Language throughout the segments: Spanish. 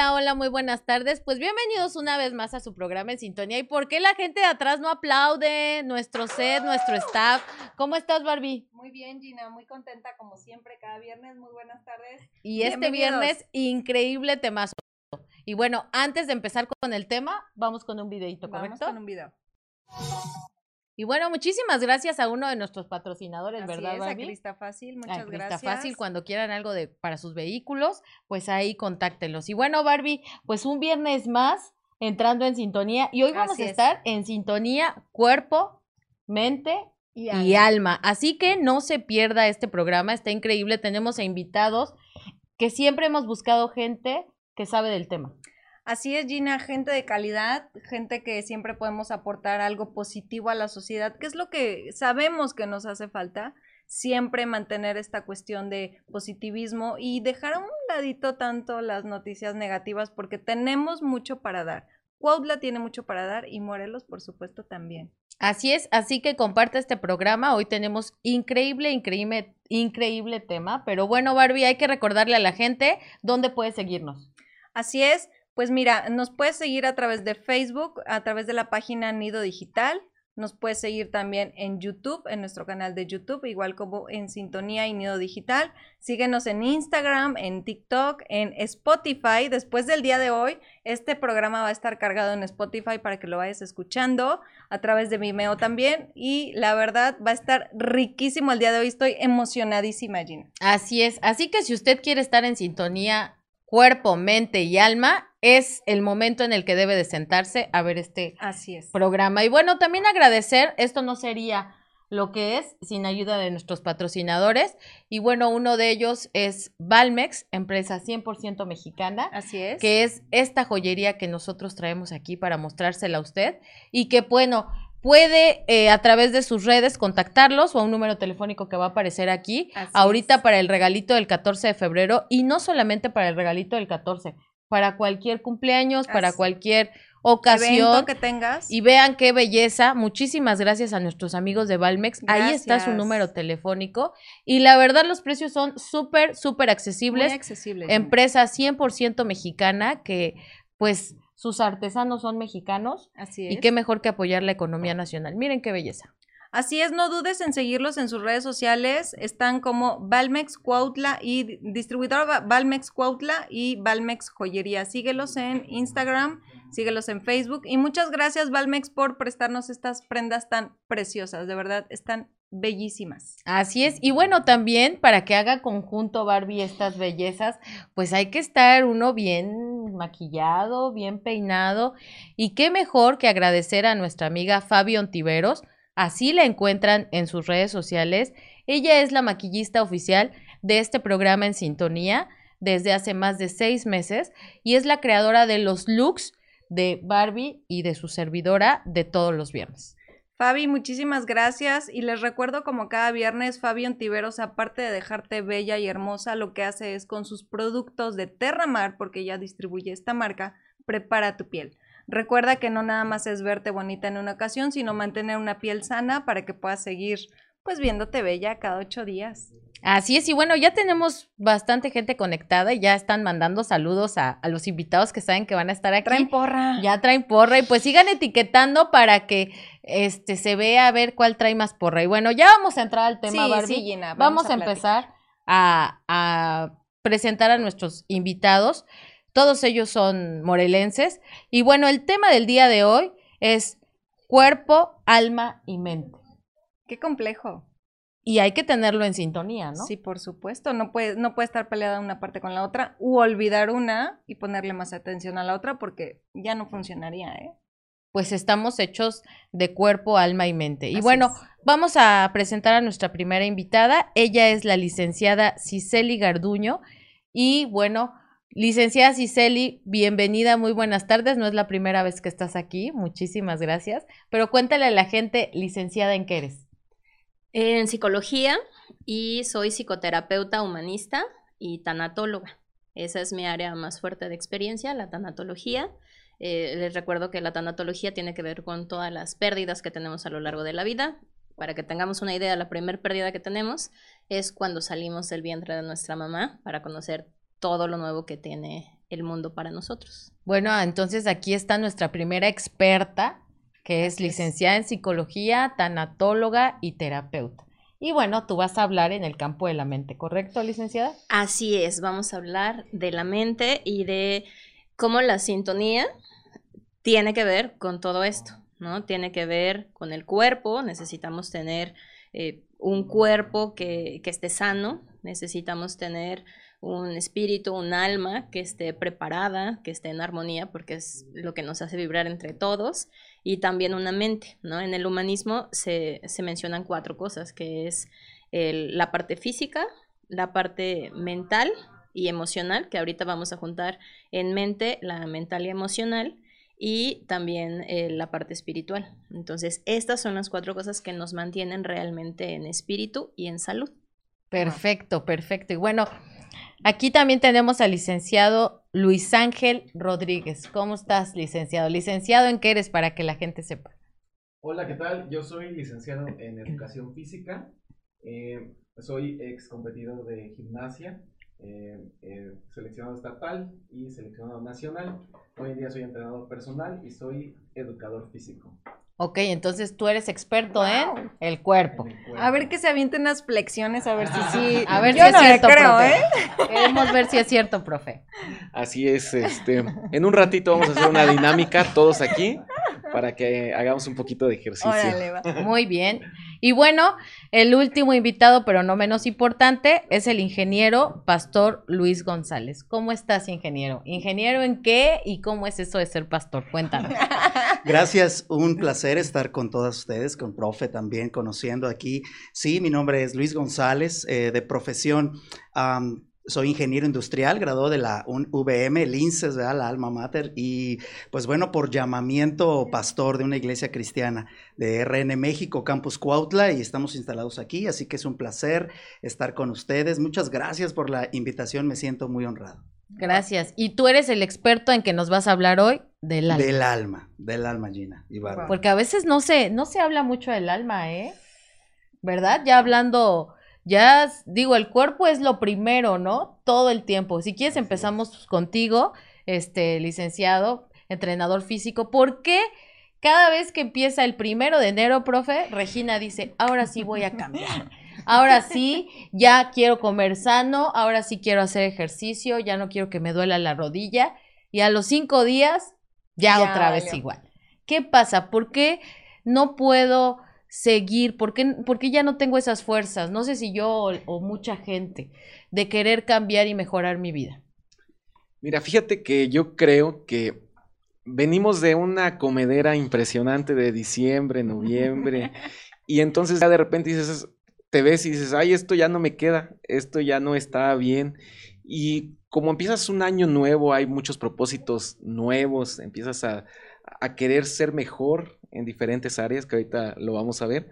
Hola, hola, muy buenas tardes. Pues bienvenidos una vez más a su programa en sintonía. ¿Y por qué la gente de atrás no aplaude? Nuestro set, nuestro staff. ¿Cómo estás, Barbie? Muy bien, Gina, muy contenta como siempre cada viernes. Muy buenas tardes. Y este viernes, increíble temazo. Y bueno, antes de empezar con el tema, vamos con un videito, ¿correcto? Vamos con un video. Y bueno, muchísimas gracias a uno de nuestros patrocinadores, Así ¿verdad, es, Barbie? a Crista Fácil, muchas a Crista gracias. Fácil, cuando quieran algo de para sus vehículos, pues ahí contáctenlos. Y bueno, Barbie, pues un viernes más entrando en sintonía y hoy vamos Así a es. estar en sintonía cuerpo, mente Y, y alma. Así que no se pierda este programa, está increíble. Tenemos a invitados que siempre hemos buscado gente que sabe del tema. Así es, Gina, gente de calidad, gente que siempre podemos aportar algo positivo a la sociedad, que es lo que sabemos que nos hace falta, siempre mantener esta cuestión de positivismo y dejar a un ladito tanto las noticias negativas porque tenemos mucho para dar. Cuautla tiene mucho para dar y Morelos, por supuesto, también. Así es, así que comparte este programa. Hoy tenemos increíble, increíble, increíble tema. Pero bueno, Barbie, hay que recordarle a la gente dónde puede seguirnos. Así es, pues mira, nos puedes seguir a través de Facebook, a través de la página Nido Digital. Nos puedes seguir también en YouTube, en nuestro canal de YouTube, igual como en Sintonía y Nido Digital. Síguenos en Instagram, en TikTok, en Spotify. Después del día de hoy, este programa va a estar cargado en Spotify para que lo vayas escuchando a través de Vimeo también. Y la verdad, va a estar riquísimo el día de hoy. Estoy emocionadísima, Gina. Así es, así que si usted quiere estar en sintonía cuerpo, mente y alma, es el momento en el que debe de sentarse a ver este Así es. programa. Y bueno, también agradecer, esto no sería lo que es sin ayuda de nuestros patrocinadores. Y bueno, uno de ellos es Valmex, empresa 100% mexicana. Así es. que es esta joyería que nosotros traemos aquí para mostrársela a usted y que bueno, puede eh, a través de sus redes contactarlos o a un número telefónico que va a aparecer aquí Así ahorita es. para el regalito del 14 de febrero y no solamente para el regalito del 14, para cualquier cumpleaños, para cualquier ocasión. que tengas. Y vean qué belleza. Muchísimas gracias a nuestros amigos de Valmex. Ahí está su número telefónico. Y la verdad, los precios son súper, súper muy accesibles accesible. Gina. empresa 100% mexicana que pues sus artesanos son mexicanos Así es. y qué mejor que apoyar la economía nacional. Miren qué belleza. Así es, no dudes en seguirlos en sus redes sociales. Están como Valmex Cuautla y di- distribuidora Valmex Cuautla y Valmex Joyería. Síguelos en Instagram, síguelos en Facebook. Y muchas gracias, Valmex, por prestarnos estas prendas tan preciosas. De verdad, están bellísimas. Así es. Y bueno, también para que haga conjunto Barbie estas bellezas, pues hay que estar uno bien maquillado, bien peinado. Y qué mejor que agradecer a nuestra amiga Fabi Ontiveros. Así la encuentran en sus redes sociales. Ella es la maquillista oficial de este programa en sintonía desde hace más de seis meses y es la creadora de los looks de Barbie y de su servidora de todos los viernes. Fabi, muchísimas gracias. Y les recuerdo como cada viernes, Fabi Ontiveros, aparte de dejarte bella y hermosa, lo que hace es con sus productos de Terramar, porque ella distribuye esta marca, prepara tu piel. Recuerda que no nada más es verte bonita en una ocasión, sino mantener una piel sana para que puedas seguir pues viéndote bella cada ocho días. Así es, y bueno, ya tenemos bastante gente conectada y ya están mandando saludos a, a los invitados que saben que van a estar aquí. Traen porra. Ya traen porra y pues sigan etiquetando para que este se vea a ver cuál trae más porra. Y bueno, ya vamos a entrar al tema, Sí, Barbie. sí, Gina, vamos, vamos a, empezar a, a presentar a nuestros invitados. Todos ellos son morelenses. Y bueno, el tema del día de hoy es cuerpo, alma y mente. Qué complejo. Y hay que tenerlo en sintonía, ¿no? Sí, por supuesto. No puede, no puede estar peleada una parte con la otra u olvidar una y ponerle más atención a la otra porque ya no funcionaría, ¿eh? Pues estamos hechos de cuerpo, alma y mente. Y bueno, es. vamos a presentar a nuestra primera invitada. Ella es la licenciada Ciseli Garduño. Y bueno, licenciada Ciseli, bienvenida, muy buenas tardes. No es la primera vez que estás aquí, muchísimas gracias. Pero cuéntale a la gente, licenciada, ¿en qué eres? En psicología y soy psicoterapeuta humanista y tanatóloga. Esa es mi área más fuerte de experiencia, la tanatología. Eh, les recuerdo que la tanatología tiene que ver con todas las pérdidas que tenemos a lo largo de la vida. Para que tengamos una idea, la primera pérdida que tenemos es cuando salimos del vientre de nuestra mamá para conocer todo lo nuevo que tiene el mundo para nosotros. Bueno, entonces aquí está nuestra primera experta, que es licenciada en psicología, tanatóloga y terapeuta. Y bueno, tú vas a hablar en el campo de la mente, ¿correcto, licenciada? Así es, vamos a hablar de la mente y de cómo la sintonía tiene que ver con todo esto, ¿no? Tiene que ver con el cuerpo, necesitamos tener eh, un cuerpo que, que esté sano, necesitamos tener un espíritu, un alma que esté preparada, que esté en armonía, porque es lo que nos hace vibrar entre todos, y también una mente, ¿no? En el humanismo se, mencionan cuatro cosas, que es la parte física, la parte mental y emocional, que ahorita vamos a juntar en mente la mental y emocional, y también eh, la parte espiritual. Entonces, estas son las cuatro cosas que nos mantienen realmente en espíritu y en salud. Perfecto, perfecto. Y bueno, aquí también tenemos al licenciado Luis Ángel Rodríguez. ¿Cómo estás, licenciado? ¿Licenciado en qué eres para que la gente sepa? Hola, ¿qué tal? Yo soy licenciado en educación física. Eh, soy ex competidor de gimnasia eh, eh, seleccionado estatal y seleccionado nacional. Hoy en día soy entrenador personal y soy educador físico. Ok, entonces tú eres experto en, el cuerpo. A ver que se avienten unas flexiones, a ver si sí. A ver si es cierto, creo, ¿eh? Queremos ver si es cierto, profe. Así es, este. En un ratito vamos a hacer una dinámica, todos aquí, para que hagamos un poquito de ejercicio. Muy bien. Y bueno, el último invitado, pero no menos importante, es el ingeniero Pastor Luis González. ¿Cómo estás, ingeniero? ¿Ingeniero en qué y cómo es eso de ser pastor? Cuéntanos. Gracias, un placer estar con todas ustedes, con profe también, conociendo aquí. Sí, mi nombre es Luis González, eh, de profesión soy ingeniero industrial, graduado de la VM, el INSES, la alma mater, y pues bueno, por llamamiento pastor de una iglesia cristiana de RN México, Campus Cuautla, y estamos instalados aquí, así que es un placer estar con ustedes. Muchas gracias por la invitación, me siento muy honrado. Gracias. Y tú eres el experto en que nos vas a hablar hoy del alma. Del alma, del alma, Gina. Porque a veces no se, no se habla mucho del alma, ¿eh? ¿Verdad? Ya hablando ya digo, el cuerpo es lo primero, ¿no? Todo el tiempo. Si quieres empezamos contigo, este licenciado, entrenador físico. ¿Por qué cada vez que empieza el primero de enero, profe, Regina dice, ahora sí voy a cambiar? Ahora sí, ya quiero comer sano, ahora sí quiero hacer ejercicio, ya no quiero que me duela la rodilla. Y a los cinco días, ya, otra vez igual. ¿Qué pasa? ¿Por qué no puedo seguir? ¿Por qué, ya no tengo esas fuerzas? No sé si yo o, mucha gente de querer cambiar y mejorar mi vida. Mira, fíjate que yo creo que venimos de una comedera impresionante de diciembre, noviembre, y entonces ya de repente dices, te ves y dices, ay, esto ya no me queda, esto ya no está bien. Y como empiezas un año nuevo, hay muchos propósitos nuevos, empiezas a, a querer ser mejor en diferentes áreas, que ahorita lo vamos a ver.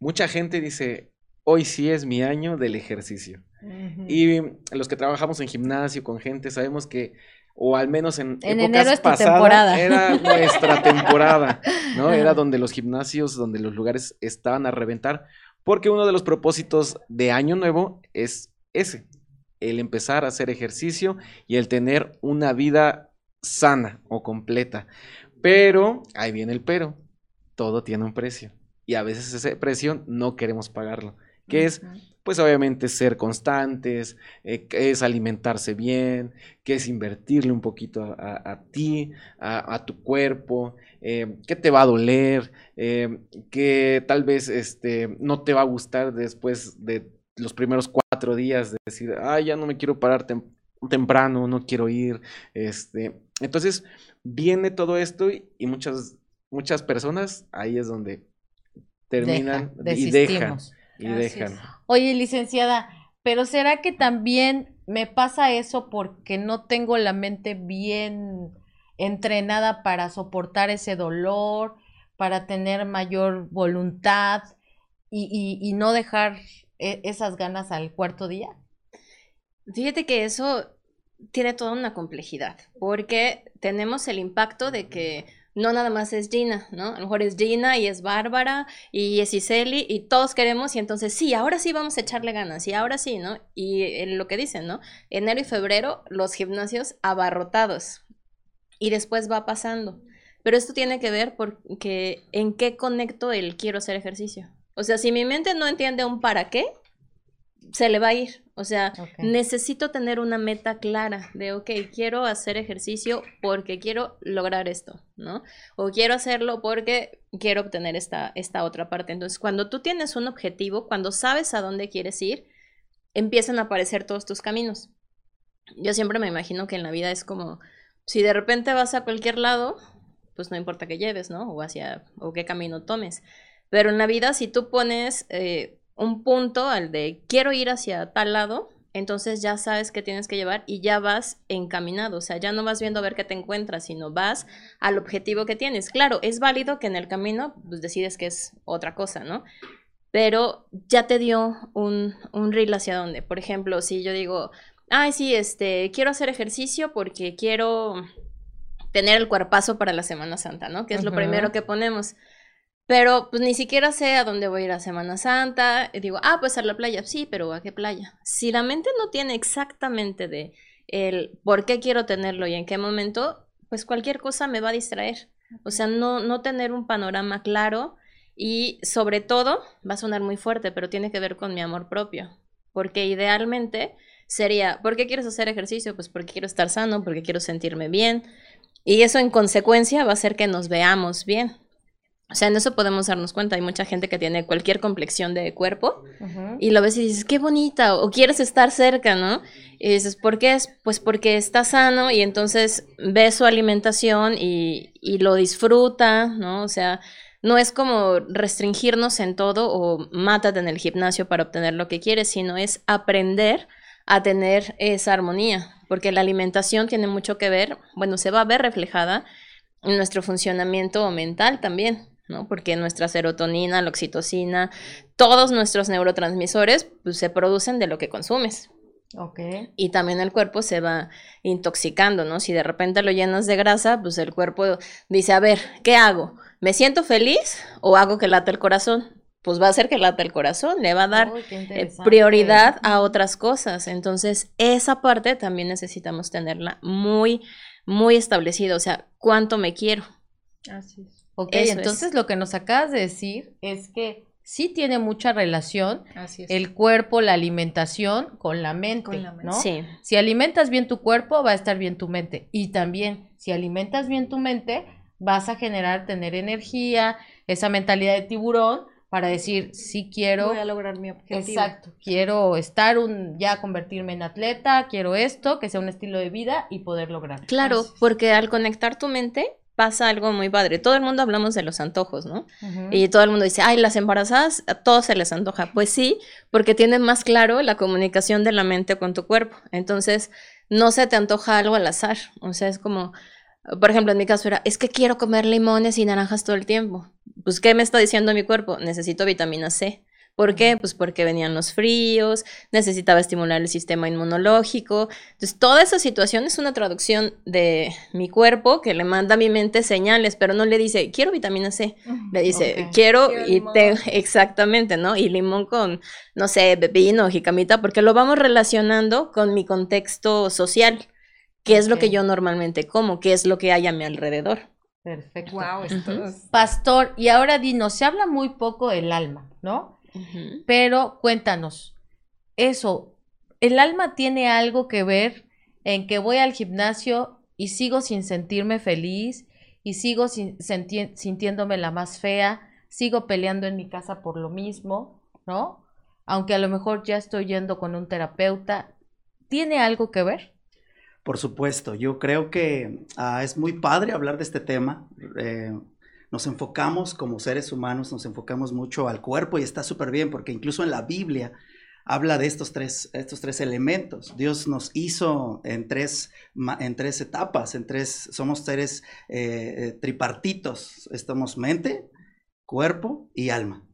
Mucha gente dice, hoy sí es mi año del ejercicio. Y los que trabajamos en gimnasio con gente sabemos que o al menos en, en épocas pasadas era nuestra temporada, ¿no? Era donde los gimnasios, donde los lugares estaban a reventar, porque uno de los propósitos de año nuevo es ese, el empezar a hacer ejercicio y el tener una vida sana o completa. Pero, ahí viene el pero, todo tiene un precio. Y a veces ese precio no queremos pagarlo. Que es, pues obviamente, ser constantes, eh, es alimentarse bien, que es invertirle un poquito a, ti, a, tu cuerpo, eh, que te va a doler, eh, que tal vez este, no te va a gustar después de los primeros cuatro días, de decir, ah, ya no me quiero parar temprano, no quiero ir. Este. Entonces, viene todo esto y, muchas, muchas personas ahí es donde terminan y dejan. Y dejan. Oye, licenciada, pero ¿será que también me pasa eso porque no tengo la mente bien entrenada para soportar ese dolor, para tener mayor voluntad y, y no dejar esas ganas al cuarto día? Fíjate que eso tiene toda una complejidad, porque tenemos el impacto de que no nada más es Gina, ¿no? A lo mejor es Gina y es Bárbara y es Iseli y todos queremos y entonces sí, ahora sí vamos a echarle ganas y ahora sí, ¿no? Y lo que dicen, ¿no? Enero y febrero los gimnasios abarrotados y después va pasando. Pero esto tiene que ver porque en qué conecto el quiero hacer ejercicio. O sea, si mi mente no entiende un para qué, se le va a ir. O sea, necesito tener una meta clara de, ok, quiero hacer ejercicio porque quiero lograr esto, ¿no? O quiero hacerlo porque quiero obtener esta, esta otra parte. Entonces, cuando tú tienes un objetivo, cuando sabes a dónde quieres ir, empiezan a aparecer todos tus caminos. Yo siempre me imagino que en la vida es como, si de repente vas a cualquier lado, pues no importa qué lleves, ¿no? O hacia, o qué camino tomes. Pero en la vida, si tú pones... Eh, un punto al de quiero ir hacia tal lado, entonces ya sabes qué tienes que llevar y ya vas encaminado, o sea, ya no vas viendo a ver qué te encuentras, sino vas al objetivo que tienes. Claro, es válido que en el camino pues decides que es otra cosa, ¿no? Pero ya te dio un, un reel hacia dónde. Por ejemplo, si yo digo, ay, sí, este, quiero hacer ejercicio porque quiero tener el cuerpazo para la Semana Santa, ¿no? Que es lo primero que ponemos. Pero pues ni siquiera sé a dónde voy a ir a Semana Santa. Y digo, ah, pues a la playa. Sí, pero ¿a qué playa? Si la mente no tiene exactamente de el por qué quiero tenerlo y en qué momento, pues cualquier cosa me va a distraer. O sea, no, no tener un panorama claro y sobre todo, va a sonar muy fuerte, pero tiene que ver con mi amor propio. Porque idealmente sería, ¿por qué quieres hacer ejercicio? Pues porque quiero estar sano, porque quiero sentirme bien. Y eso en consecuencia va a hacer que nos veamos bien. O sea, en eso podemos darnos cuenta. Hay mucha gente que tiene cualquier complexión de cuerpo y lo ves y dices, qué bonita, o quieres estar cerca, ¿no? Y dices, ¿por qué es? Pues porque está sano y entonces ve su alimentación y, y lo disfruta, ¿no? O sea, no es como restringirnos en todo o mátate en el gimnasio para obtener lo que quieres, sino es aprender a tener esa armonía, porque la alimentación tiene mucho que ver, bueno, se va a ver reflejada en nuestro funcionamiento mental también. ¿No? Porque nuestra serotonina, la oxitocina, todos nuestros neurotransmisores pues, se producen de lo que consumes. Okay. Y también el cuerpo se va intoxicando, ¿no? Si de repente lo llenas de grasa, pues el cuerpo dice, a ver, ¿qué hago? ¿Me siento feliz o hago que late el corazón? Pues va a hacer que late el corazón, le va a dar eh, prioridad a otras cosas. Entonces, esa parte también necesitamos tenerla muy, muy establecida. O sea, ¿cuánto me quiero? Así es. Ok, entonces lo que nos acabas de decir es que sí tiene mucha relación el cuerpo, la alimentación con la mente, ¿no? Sí. Si alimentas bien tu cuerpo, va a estar bien tu mente. Y también, si alimentas bien tu mente, vas a generar, tener energía, esa mentalidad de tiburón para decir, sí quiero... Voy a lograr mi objetivo. Exacto, quiero estar un, ya convertirme en atleta, quiero esto, que sea un estilo de vida y poder lograrlo. Claro, porque al conectar tu mente, pasa algo muy padre. Todo el mundo hablamos de los antojos, ¿no? Y todo el mundo dice, ay, las embarazadas, a todos se les antoja. Pues sí, porque tienen más claro la comunicación de la mente con tu cuerpo. Entonces, no se te antoja algo al azar. O sea, es como, por ejemplo, en mi caso era, es que quiero comer limones y naranjas todo el tiempo. Pues, ¿qué me está diciendo mi cuerpo? Necesito vitamina C. ¿Por qué? Pues porque venían los fríos, necesitaba estimular el sistema inmunológico. Entonces, toda esa situación es una traducción de mi cuerpo que le manda a mi mente señales, pero no le dice, quiero vitamina C. Le dice, quiero, y te, exactamente, ¿no? Y limón con, no sé, pepino, jicamita, porque lo vamos relacionando con mi contexto social, qué es lo que yo normalmente como, qué es lo que hay a mi alrededor. Perfecto. Wow, Pastor, y ahora dinos, se habla muy poco del alma, ¿no? Pero cuéntanos, eso, ¿el alma tiene algo que ver en que voy al gimnasio y sigo sin sentirme feliz y sigo sintiéndome la más fea, sigo peleando en mi casa por lo mismo, ¿no? Aunque a lo mejor ya estoy yendo con un terapeuta, ¿tiene algo que ver? Por supuesto, yo creo que ah, es muy padre hablar de este tema. Eh, nos enfocamos como seres humanos, nos enfocamos mucho al cuerpo y está súper bien porque incluso en la Biblia habla de estos tres, estos tres elementos. Dios nos hizo en tres, en tres etapas, en tres, somos seres eh, eh, tripartitos, estamos mente, cuerpo y alma.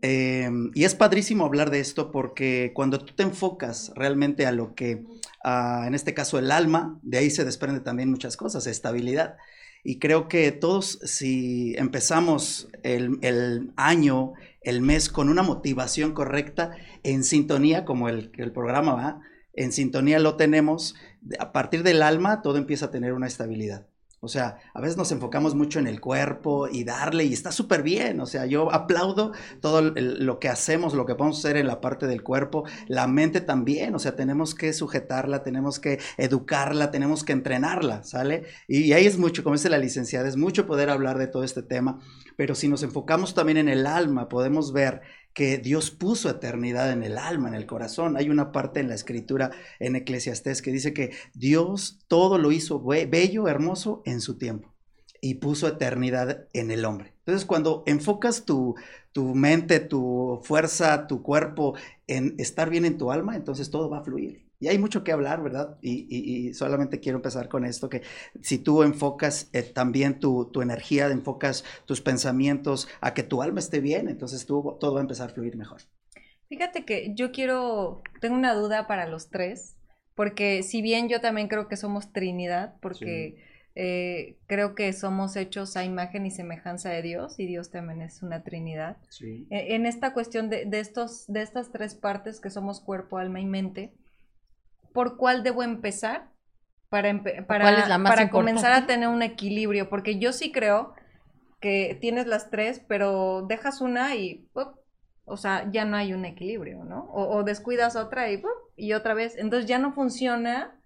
Em, y es padrísimo hablar de esto porque cuando tú te enfocas realmente a lo que ah, en este caso el alma, de ahí se desprende también muchas cosas, estabilidad. Y creo que todos, si empezamos el, el año, el mes con una motivación correcta, en sintonía, como el, el programa va, en sintonía lo tenemos, a partir del alma todo empieza a tener una estabilidad. O sea, a veces nos enfocamos mucho en el cuerpo y darle, y está súper bien. O sea, yo aplaudo todo lo que hacemos, lo que podemos hacer en la parte del cuerpo, la mente también. O sea, tenemos que sujetarla, tenemos que educarla, tenemos que entrenarla, ¿sale? Y ahí es mucho, como dice la licenciada, es mucho poder hablar de todo este tema. Pero si nos enfocamos también en el alma, podemos ver que Dios puso eternidad en el alma, en el corazón. Hay una parte en la escritura en Eclesiastés que dice que Dios todo lo hizo bello, hermoso en su tiempo y puso eternidad en el hombre. Entonces, cuando enfocas tu, tu mente, tu fuerza, tu cuerpo en estar bien en tu alma, entonces todo va a fluir. Y hay mucho que hablar, ¿verdad? Y, solamente quiero empezar con esto, que si tú enfocas eh, también tu, tu, energía, enfocas tus pensamientos a que tu alma esté bien, entonces tú, todo va a empezar a fluir mejor. Fíjate que yo quiero, tengo una duda para los tres, porque si bien yo también creo que somos Trinidad, porque eh, creo que somos hechos a imagen y semejanza de Dios, y Dios también es una Trinidad. Sí. E, en esta cuestión de, de, estos, de estas tres partes que somos cuerpo, alma y mente, por cuál debo empezar para, para, para comenzar a tener un equilibrio, porque yo sí creo que tienes las tres, pero dejas una y, o sea, ya no hay un equilibrio, ¿no? O, descuidas otra y, y otra vez, entonces ya no funciona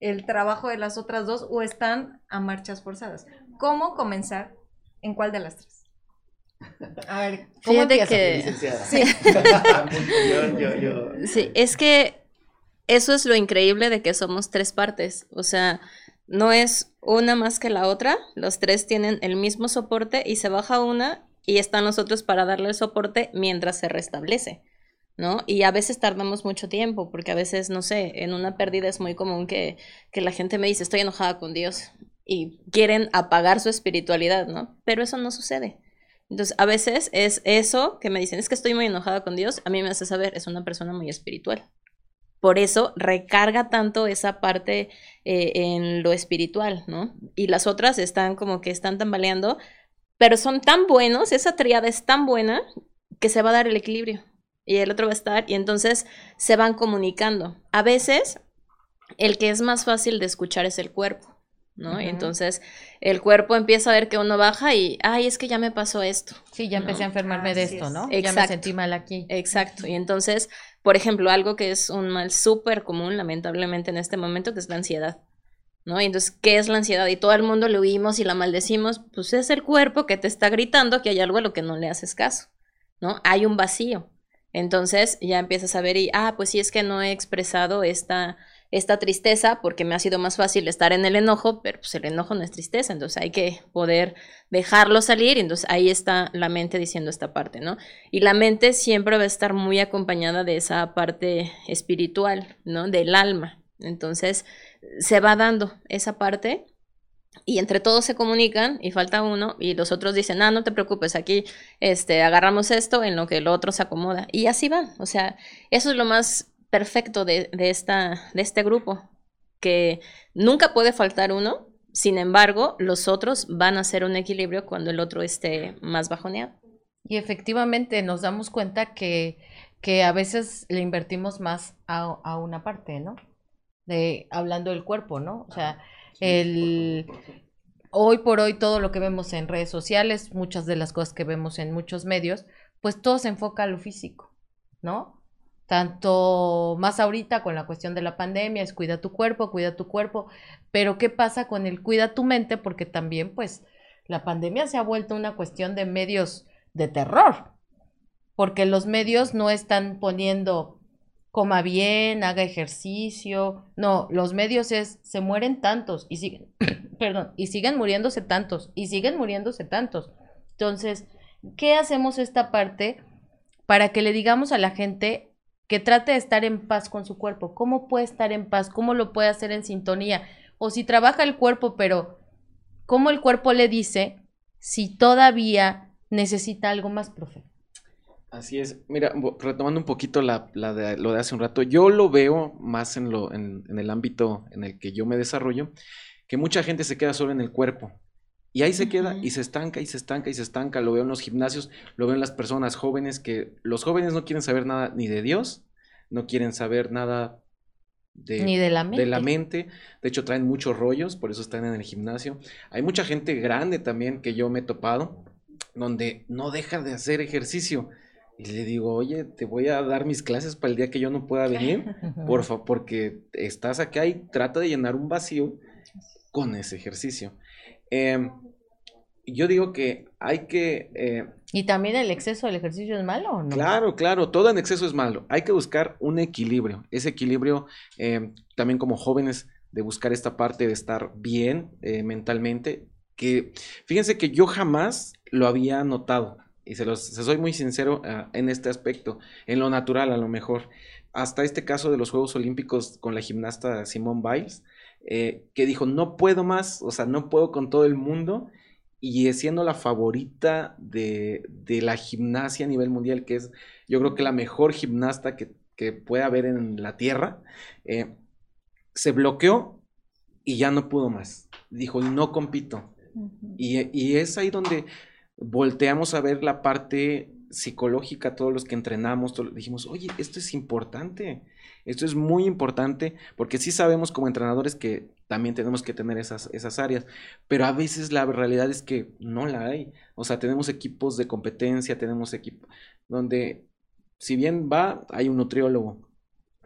el trabajo de las otras dos o están a marchas forzadas. ¿Cómo comenzar? ¿En cuál de las tres? A ver, ¿cómo te que... Sí. sí, es que eso es lo increíble de que somos tres partes. O sea, no es una más que la otra. Los tres tienen el mismo soporte y se baja una y están los otros para darle el soporte mientras se restablece. ¿no? Y a veces tardamos mucho tiempo, porque a veces, no sé, en una pérdida es muy común que, que la gente me dice, estoy enojada con Dios, y quieren apagar su espiritualidad, ¿no? Pero eso no sucede. Entonces, a veces es eso que me dicen, es que estoy muy enojada con Dios, a mí me hace saber, es una persona muy espiritual. Por eso recarga tanto esa parte eh, en lo espiritual, ¿no? Y las otras están como que están tambaleando, pero son tan buenos, esa triada es tan buena que se va a dar el equilibrio y el otro va a estar y entonces se van comunicando. A veces el que es más fácil de escuchar es el cuerpo. ¿No? Y entonces el cuerpo empieza a ver que uno baja y, ay, es que ya me pasó esto. Sí, ya empecé a enfermarme de esto, ¿no? Ya me sentí mal aquí. Exacto. Y entonces, por ejemplo, algo que es un mal súper común, lamentablemente, en este momento, que es la ansiedad. ¿No? Y entonces, ¿qué es la ansiedad? Y todo el mundo lo oímos y la maldecimos, pues es el cuerpo que te está gritando que hay algo a lo que no le haces caso, ¿no? Hay un vacío. Entonces ya empiezas a ver y, ah, pues sí es que no he expresado esta esta tristeza porque me ha sido más fácil estar en el enojo, pero pues el enojo no es tristeza, entonces hay que poder dejarlo salir y entonces ahí está la mente diciendo esta parte, ¿no? Y la mente siempre va a estar muy acompañada de esa parte espiritual, ¿no? Del alma. Entonces se va dando esa parte y entre todos se comunican y falta uno y los otros dicen, ah, no te preocupes, aquí este, agarramos esto en lo que el otro se acomoda. Y así van. O sea, eso es lo más perfecto de, esta, de este grupo, que nunca puede faltar uno, sin embargo, los otros van a hacer un equilibrio cuando el otro esté más bajoneado. Y efectivamente nos damos cuenta que, que a veces le invertimos más a, una parte, ¿no? De, hablando del cuerpo, ¿no? O sea, el, hoy por hoy todo lo que vemos en redes sociales, muchas de las cosas que vemos en muchos medios, pues todo se enfoca a lo físico, ¿no? Tanto más ahorita con la cuestión de la pandemia, es cuida tu cuerpo, cuida tu cuerpo, pero ¿qué pasa con el cuida tu mente? Porque también pues la pandemia se ha vuelto una cuestión de medios de terror, porque los medios no están poniendo coma bien, haga ejercicio, no, los medios es se mueren tantos y siguen, perdón, y siguen muriéndose tantos y siguen muriéndose tantos. Entonces, ¿qué hacemos esta parte para que le digamos a la gente que trate de estar en paz con su cuerpo. ¿Cómo puede estar en paz? ¿Cómo lo puede hacer en sintonía? O si trabaja el cuerpo, pero ¿cómo el cuerpo le dice si todavía necesita algo más, profe? Así es. Mira, retomando un poquito la, de, lo de hace un rato, yo lo veo más en, lo, en, el ámbito en el que yo me desarrollo, que mucha gente se queda solo en el cuerpo. Y ahí se queda y se estanca y se estanca y se estanca. Lo veo en los gimnasios, lo veo en las personas jóvenes que los jóvenes no quieren saber nada ni de Dios, no quieren saber nada de, ni de la mente. De la mente. De hecho, traen muchos rollos, por eso están en el gimnasio. Hay mucha gente grande también que yo me he topado, donde no deja de hacer ejercicio. Y le digo, oye, te voy a dar mis clases para el día que yo no pueda venir, porfa, porque estás acá y trata de llenar un vacío con ese ejercicio. Em, yo digo que hay que... Eh, ¿Y también el exceso del ejercicio es malo o no? Claro, claro, todo en exceso es malo. Hay que buscar un equilibrio. Ese equilibrio, em, también como jóvenes, de buscar esta parte de estar bien eh, mentalmente, que fíjense que yo jamás lo había notado y se los soy muy sincero ah, en este aspecto, en lo natural a lo mejor. Hasta este caso de los Juegos Olímpicos con la gimnasta Simone Biles, eh, que dijo, no puedo más, o sea, no puedo con todo el mundo, y siendo la favorita de, la gimnasia a nivel mundial, que es yo creo que la mejor gimnasta que, puede haber en la Tierra, eh, se bloqueó y ya no pudo más. Dijo, no compito. y, y es ahí donde volteamos a ver la parte psicológica, todos los que entrenamos, dijimos, oye, esto es importante, esto es muy importante, porque sí sabemos como entrenadores que también tenemos que tener esas, esas áreas, pero a veces la realidad es que no la hay. O sea, tenemos equipos de competencia, tenemos equipos donde, si bien va, hay un nutriólogo,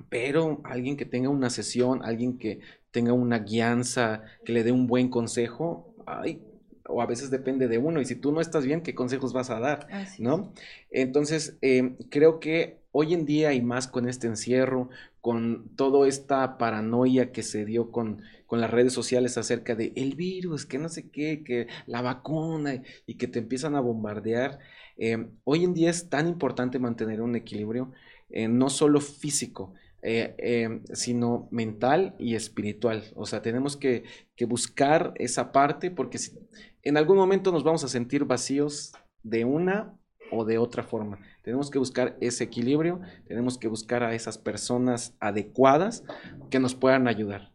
pero alguien que tenga una sesión, alguien que tenga una guianza, que le dé un buen consejo, ay, o a veces depende de uno, y si tú no estás bien, ¿qué consejos vas a dar? ¿No? Entonces, em, creo que hoy en día y más con este encierro, con toda esta paranoia que se dio con, con las redes sociales acerca de el virus, que no sé qué, que la vacuna y que te empiezan a bombardear, em, hoy en día es tan importante mantener un equilibrio, eh, no solo físico, eh, sino mental y espiritual. O sea, tenemos que, que, buscar esa parte porque si, en algún momento nos vamos a sentir vacíos de una o de otra forma. Tenemos que buscar ese equilibrio, tenemos que buscar a esas personas adecuadas que nos puedan ayudar.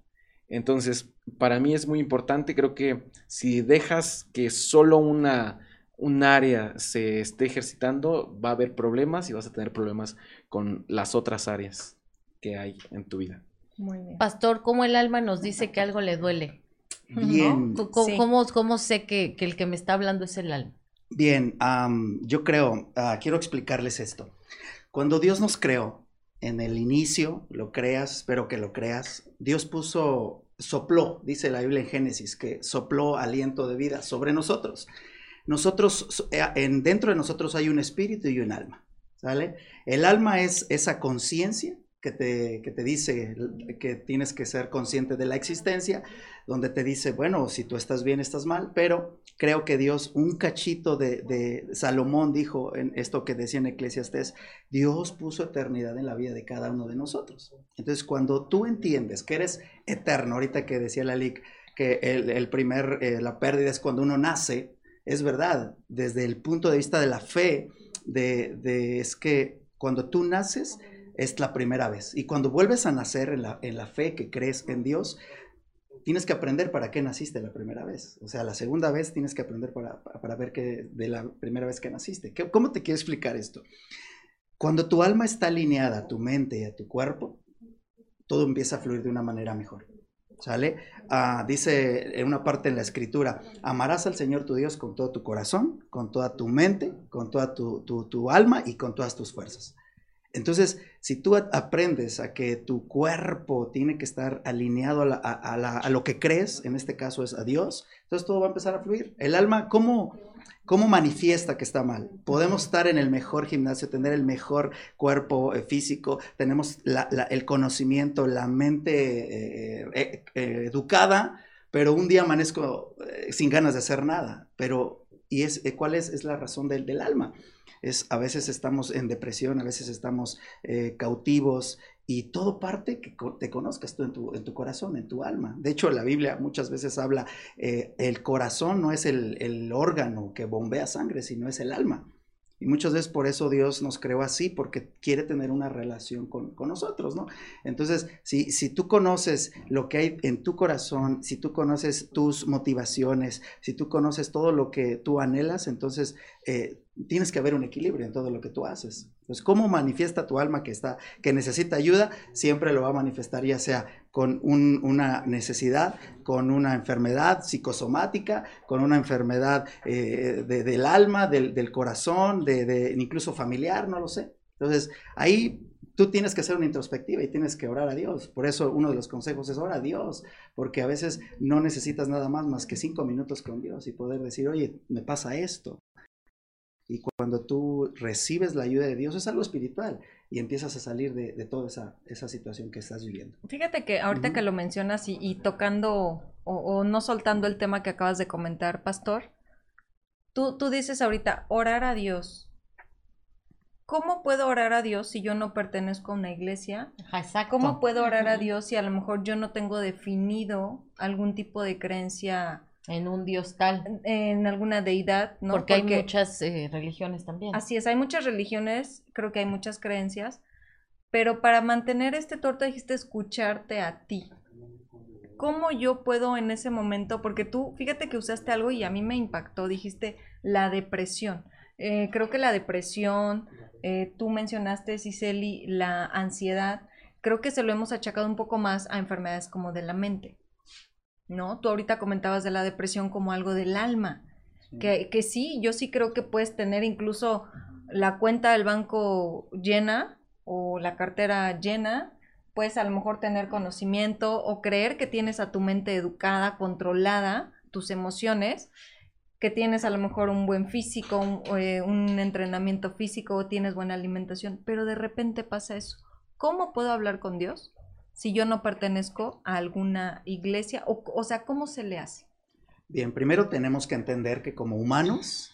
Entonces, para mí es muy importante, creo que si dejas que solo una, un área se esté ejercitando, va a haber problemas y vas a tener problemas con las otras áreas que hay en tu vida. Muy bien. Pastor, ¿cómo el alma nos dice que algo le duele? Bien. ¿Cómo, sé que, el que me está hablando es el alma? Bien, yo creo, ah, quiero explicarles esto. Cuando Dios nos creó, en el inicio, lo creas, espero que lo creas, Dios puso, sopló, dice la Biblia en Génesis, que sopló aliento de vida sobre nosotros. Nosotros, eh, en, dentro de nosotros hay un espíritu y un alma, ¿sale? El alma es esa conciencia que te, que te dice que tienes que ser consciente de la existencia, donde te dice, bueno, si tú estás bien, estás mal, pero creo que Dios, un cachito de, de Salomón dijo en esto que decía en Eclesiastés, Dios puso eternidad en la vida de cada uno de nosotros. Entonces, cuando tú entiendes que eres eterno, ahorita que decía la LIC, que el, primer, eh, la pérdida es cuando uno nace, es verdad, desde el punto de vista de la fe, de, de es que cuando tú naces, es la primera vez. Y cuando vuelves a nacer en la, en la fe que crees en Dios, tienes que aprender para qué naciste la primera vez. O sea, la segunda vez tienes que aprender para, para ver que de la primera vez que naciste. ¿Cómo te quiero explicar esto? Cuando tu alma está alineada a tu mente y a tu cuerpo, todo empieza a fluir de una manera mejor. ¿Sale? Ah, dice en una parte en la escritura, amarás al Señor tu Dios con todo tu corazón, con toda tu mente, con toda tu, tu, tu alma y con todas tus fuerzas. Entonces, si tú aprendes a que tu cuerpo tiene que estar alineado a, lo que crees, en este caso es a Dios, entonces todo va a empezar a fluir. El alma, ¿cómo, cómo manifiesta que está mal? Podemos estar en el mejor gimnasio, tener el mejor cuerpo eh, físico, tenemos el conocimiento, la mente eh, eh, educada, pero un día amanezco sin ganas de hacer nada. Pero, ¿y es, cuál es, es la razón del, del alma? Es a veces estamos en depresión, a veces estamos eh, cautivos y todo parte que te conozcas tú en tu, en tu, corazón, en tu alma. De hecho, la Biblia muchas veces habla, eh, el corazón no es el, órgano que bombea sangre, sino es el alma. Y muchas veces por eso Dios nos creó así, porque quiere tener una relación con, con nosotros, ¿no? Entonces, si, si tú conoces lo que hay en tu corazón, si tú conoces tus motivaciones, si tú conoces todo lo que tú anhelas, entonces eh, tienes que haber un equilibrio en todo lo que tú haces. Pues cómo manifiesta tu alma que está, que necesita ayuda, siempre lo va a manifestar ya sea con un- una necesidad, con una enfermedad psicosomática, con una enfermedad eh, de- del alma, del, corazón, de, de- incluso familiar, no lo sé. Entonces ahí tú tienes que hacer una introspectiva y tienes que orar a Dios. Por eso uno de los consejos es orar a Dios, porque a veces no necesitas nada más más que cinco minutos con Dios y poder decir, oye, me pasa esto. Y cuando tú recibes la ayuda de Dios es algo espiritual y empiezas a salir de, de toda esa, esa situación que estás viviendo. Fíjate que ahorita que lo mencionas y, y tocando o, o no soltando el tema que acabas de comentar, Pastor, tú, tú dices ahorita orar a Dios. ¿Cómo puedo orar a Dios si yo no pertenezco a una iglesia? Exacto. ¿Cómo puedo orar a. Dios si a lo mejor yo no tengo definido algún tipo de creencia En un Dios tal. en alguna deidad? ¿no? Porque, hay muchas eh, religiones también. Así es, hay muchas religiones, creo que hay muchas creencias, pero para mantener este torto dijiste escucharte a ti. ¿Cómo yo puedo en ese momento? Porque tú, fíjate que usaste algo y a mí me impactó, dijiste la depresión. Eh, creo que la depresión, eh, tú mencionaste, Ciceli, la ansiedad, creo que se lo hemos achacado un poco más a enfermedades como de la mente, ¿no? Tú ahorita comentabas de la depresión como algo del alma. Que, que sí, yo sí creo que puedes tener incluso la cuenta del banco llena o la cartera llena, puedes a lo mejor tener conocimiento o creer que tienes a tu mente educada, controlada, tus emociones, que tienes a lo mejor un buen físico, un, eh, un entrenamiento físico, tienes buena alimentación, pero de repente pasa eso. ¿Cómo puedo hablar con Dios si yo no pertenezco a alguna iglesia? O, o sea, ¿cómo se le hace? Bien, primero tenemos que entender que como humanos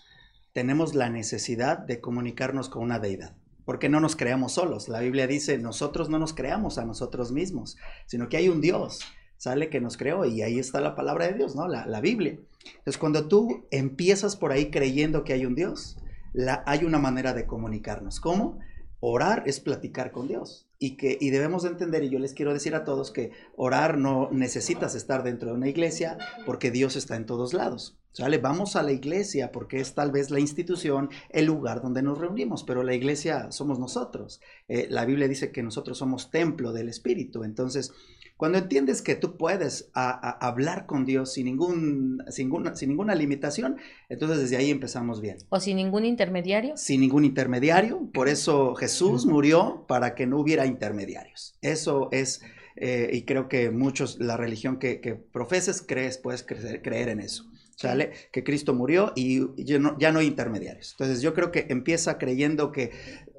tenemos la necesidad de comunicarnos con una deidad, porque no nos creamos solos. La Biblia dice, nosotros no nos creamos a nosotros mismos, sino que hay un Dios, sale que nos creó y ahí está la palabra de Dios, ¿no? La, Biblia. Entonces, cuando tú empiezas por ahí creyendo que hay un Dios, la, hay una manera de comunicarnos. ¿Cómo? Orar es platicar con Dios. Y, que, y debemos de entender, y yo les quiero decir a todos que orar no necesitas estar dentro de una iglesia porque Dios está en todos lados. ¿Sale? Vamos a la iglesia porque es tal vez la institución, el lugar donde nos reunimos, pero la iglesia somos nosotros. Eh, la Biblia dice que nosotros somos templo del Espíritu. Entonces, cuando entiendes que tú puedes a, a hablar con Dios sin, ningún, sin, ninguna, sin ninguna limitación, entonces desde ahí empezamos bien. O sin ningún intermediario. Sin ningún intermediario. Por eso Jesús murió para que no hubiera intermediarios. Eso es, eh, y creo que muchos, la religión que, que profeses, crees, puedes creer, creer en eso. ¿Sale? Que Cristo murió y ya no, ya no hay intermediarios. Entonces yo creo que empieza creyendo que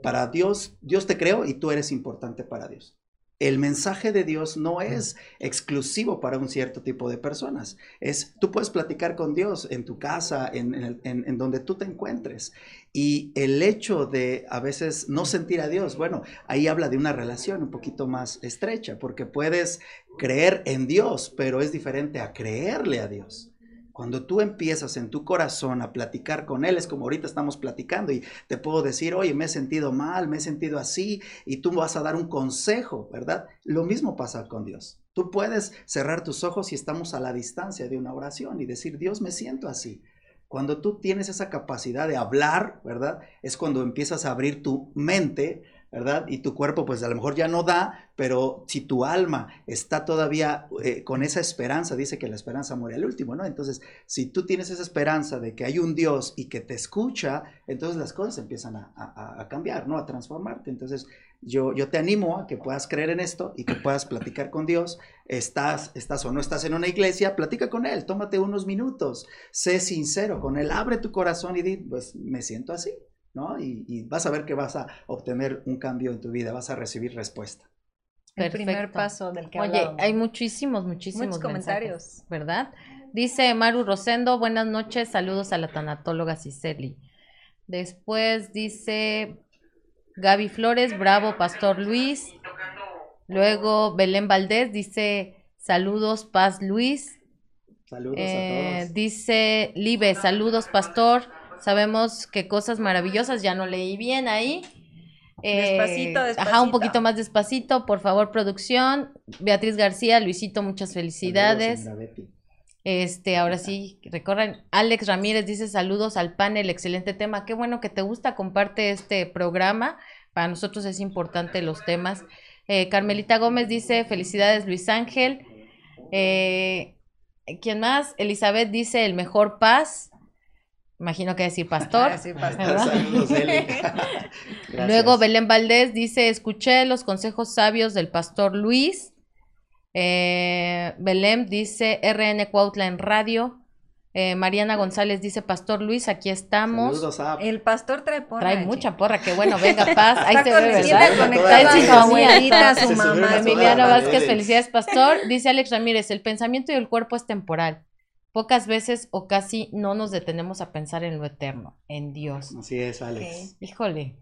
para Dios, Dios te creó y tú eres importante para Dios. El mensaje de Dios no es exclusivo para un cierto tipo de personas. Es, tú puedes platicar con Dios en tu casa, en, en, el- en- en donde tú te encuentres. Y el hecho de a veces no sentir a Dios, bueno, ahí habla de una relación un poquito más estrecha, porque puedes creer en Dios, pero es diferente a creerle a Dios. Cuando tú empiezas en tu corazón a platicar con Él, es como ahorita estamos platicando y te puedo decir, oye, me he sentido mal, me he sentido así, y tú vas a dar un consejo, ¿verdad? Lo mismo pasa con Dios. Tú puedes cerrar tus ojos y estamos a la distancia de una oración y decir, Dios, me siento así. Cuando tú tienes esa capacidad de hablar, ¿verdad? Es cuando empiezas a abrir tu mente, ¿verdad? Y tu cuerpo pues a lo mejor ya no da, pero si tu alma está todavía eh, con esa esperanza, dice que la esperanza muere al último, ¿no? Entonces, si tú tienes esa esperanza de que hay un Dios y que te escucha, entonces las cosas empiezan a, a- cambiar, ¿no? A transformarte. Entonces, yo, yo te animo a que puedas creer en esto y que puedas platicar con Dios. Estás, estás o no estás en una iglesia, platica con Él, tómate unos minutos, sé sincero con Él, abre tu corazón y di, pues me siento así, ¿no? Y, y vas a ver que vas a obtener un cambio en tu vida, vas a recibir respuesta. El primer paso del que Oye, hablábamos. hay muchísimos, muchísimos Muchos mensajes, comentarios. ¿verdad? Dice Maru Rosendo, buenas noches, saludos a la tanatóloga Ciceli. Después dice Gaby Flores, bravo, Pastor Luis. Luego Belén Valdés dice, saludos, Paz Luis. Saludos Eh, a todos. dice Libe, saludos, Pastor. Sabemos que cosas maravillosas, ya no leí bien ahí. Eh, Despacito, Ajá, un despacito. poquito más despacito, por favor, producción. Beatriz García, Luisito, muchas felicidades. Este, ahora sí, recorran. Alex Ramírez dice saludos al panel, excelente tema. Qué bueno que te gusta, comparte este programa. Para nosotros es importante los temas. Eh, Carmelita Gómez dice felicidades Luis Ángel. Eh, ¿Quién más? Elizabeth dice el mejor paz. Imagino que decir pastor. Sí, pastor. ¿verdad? Saludos, Eli. Gracias. Luego Belén Valdés dice, escuché los consejos sabios del pastor Luis. Eh, Belén dice, RN Cuautla en radio. Eh, Mariana González dice, Pastor Luis, aquí estamos. Saludos a El pastor trae porra. Trae Chi. mucha porra, que bueno, venga, paz. Ahí Está se ve, ¿verdad? Está en sintonía. su mamá. Emiliano Vázquez, felicidades, Pastor. Dice Alex Ramírez, el pensamiento y el cuerpo es temporal. Pocas veces o casi no nos detenemos a pensar en lo eterno, en Dios. Así es, Alex. Híjole.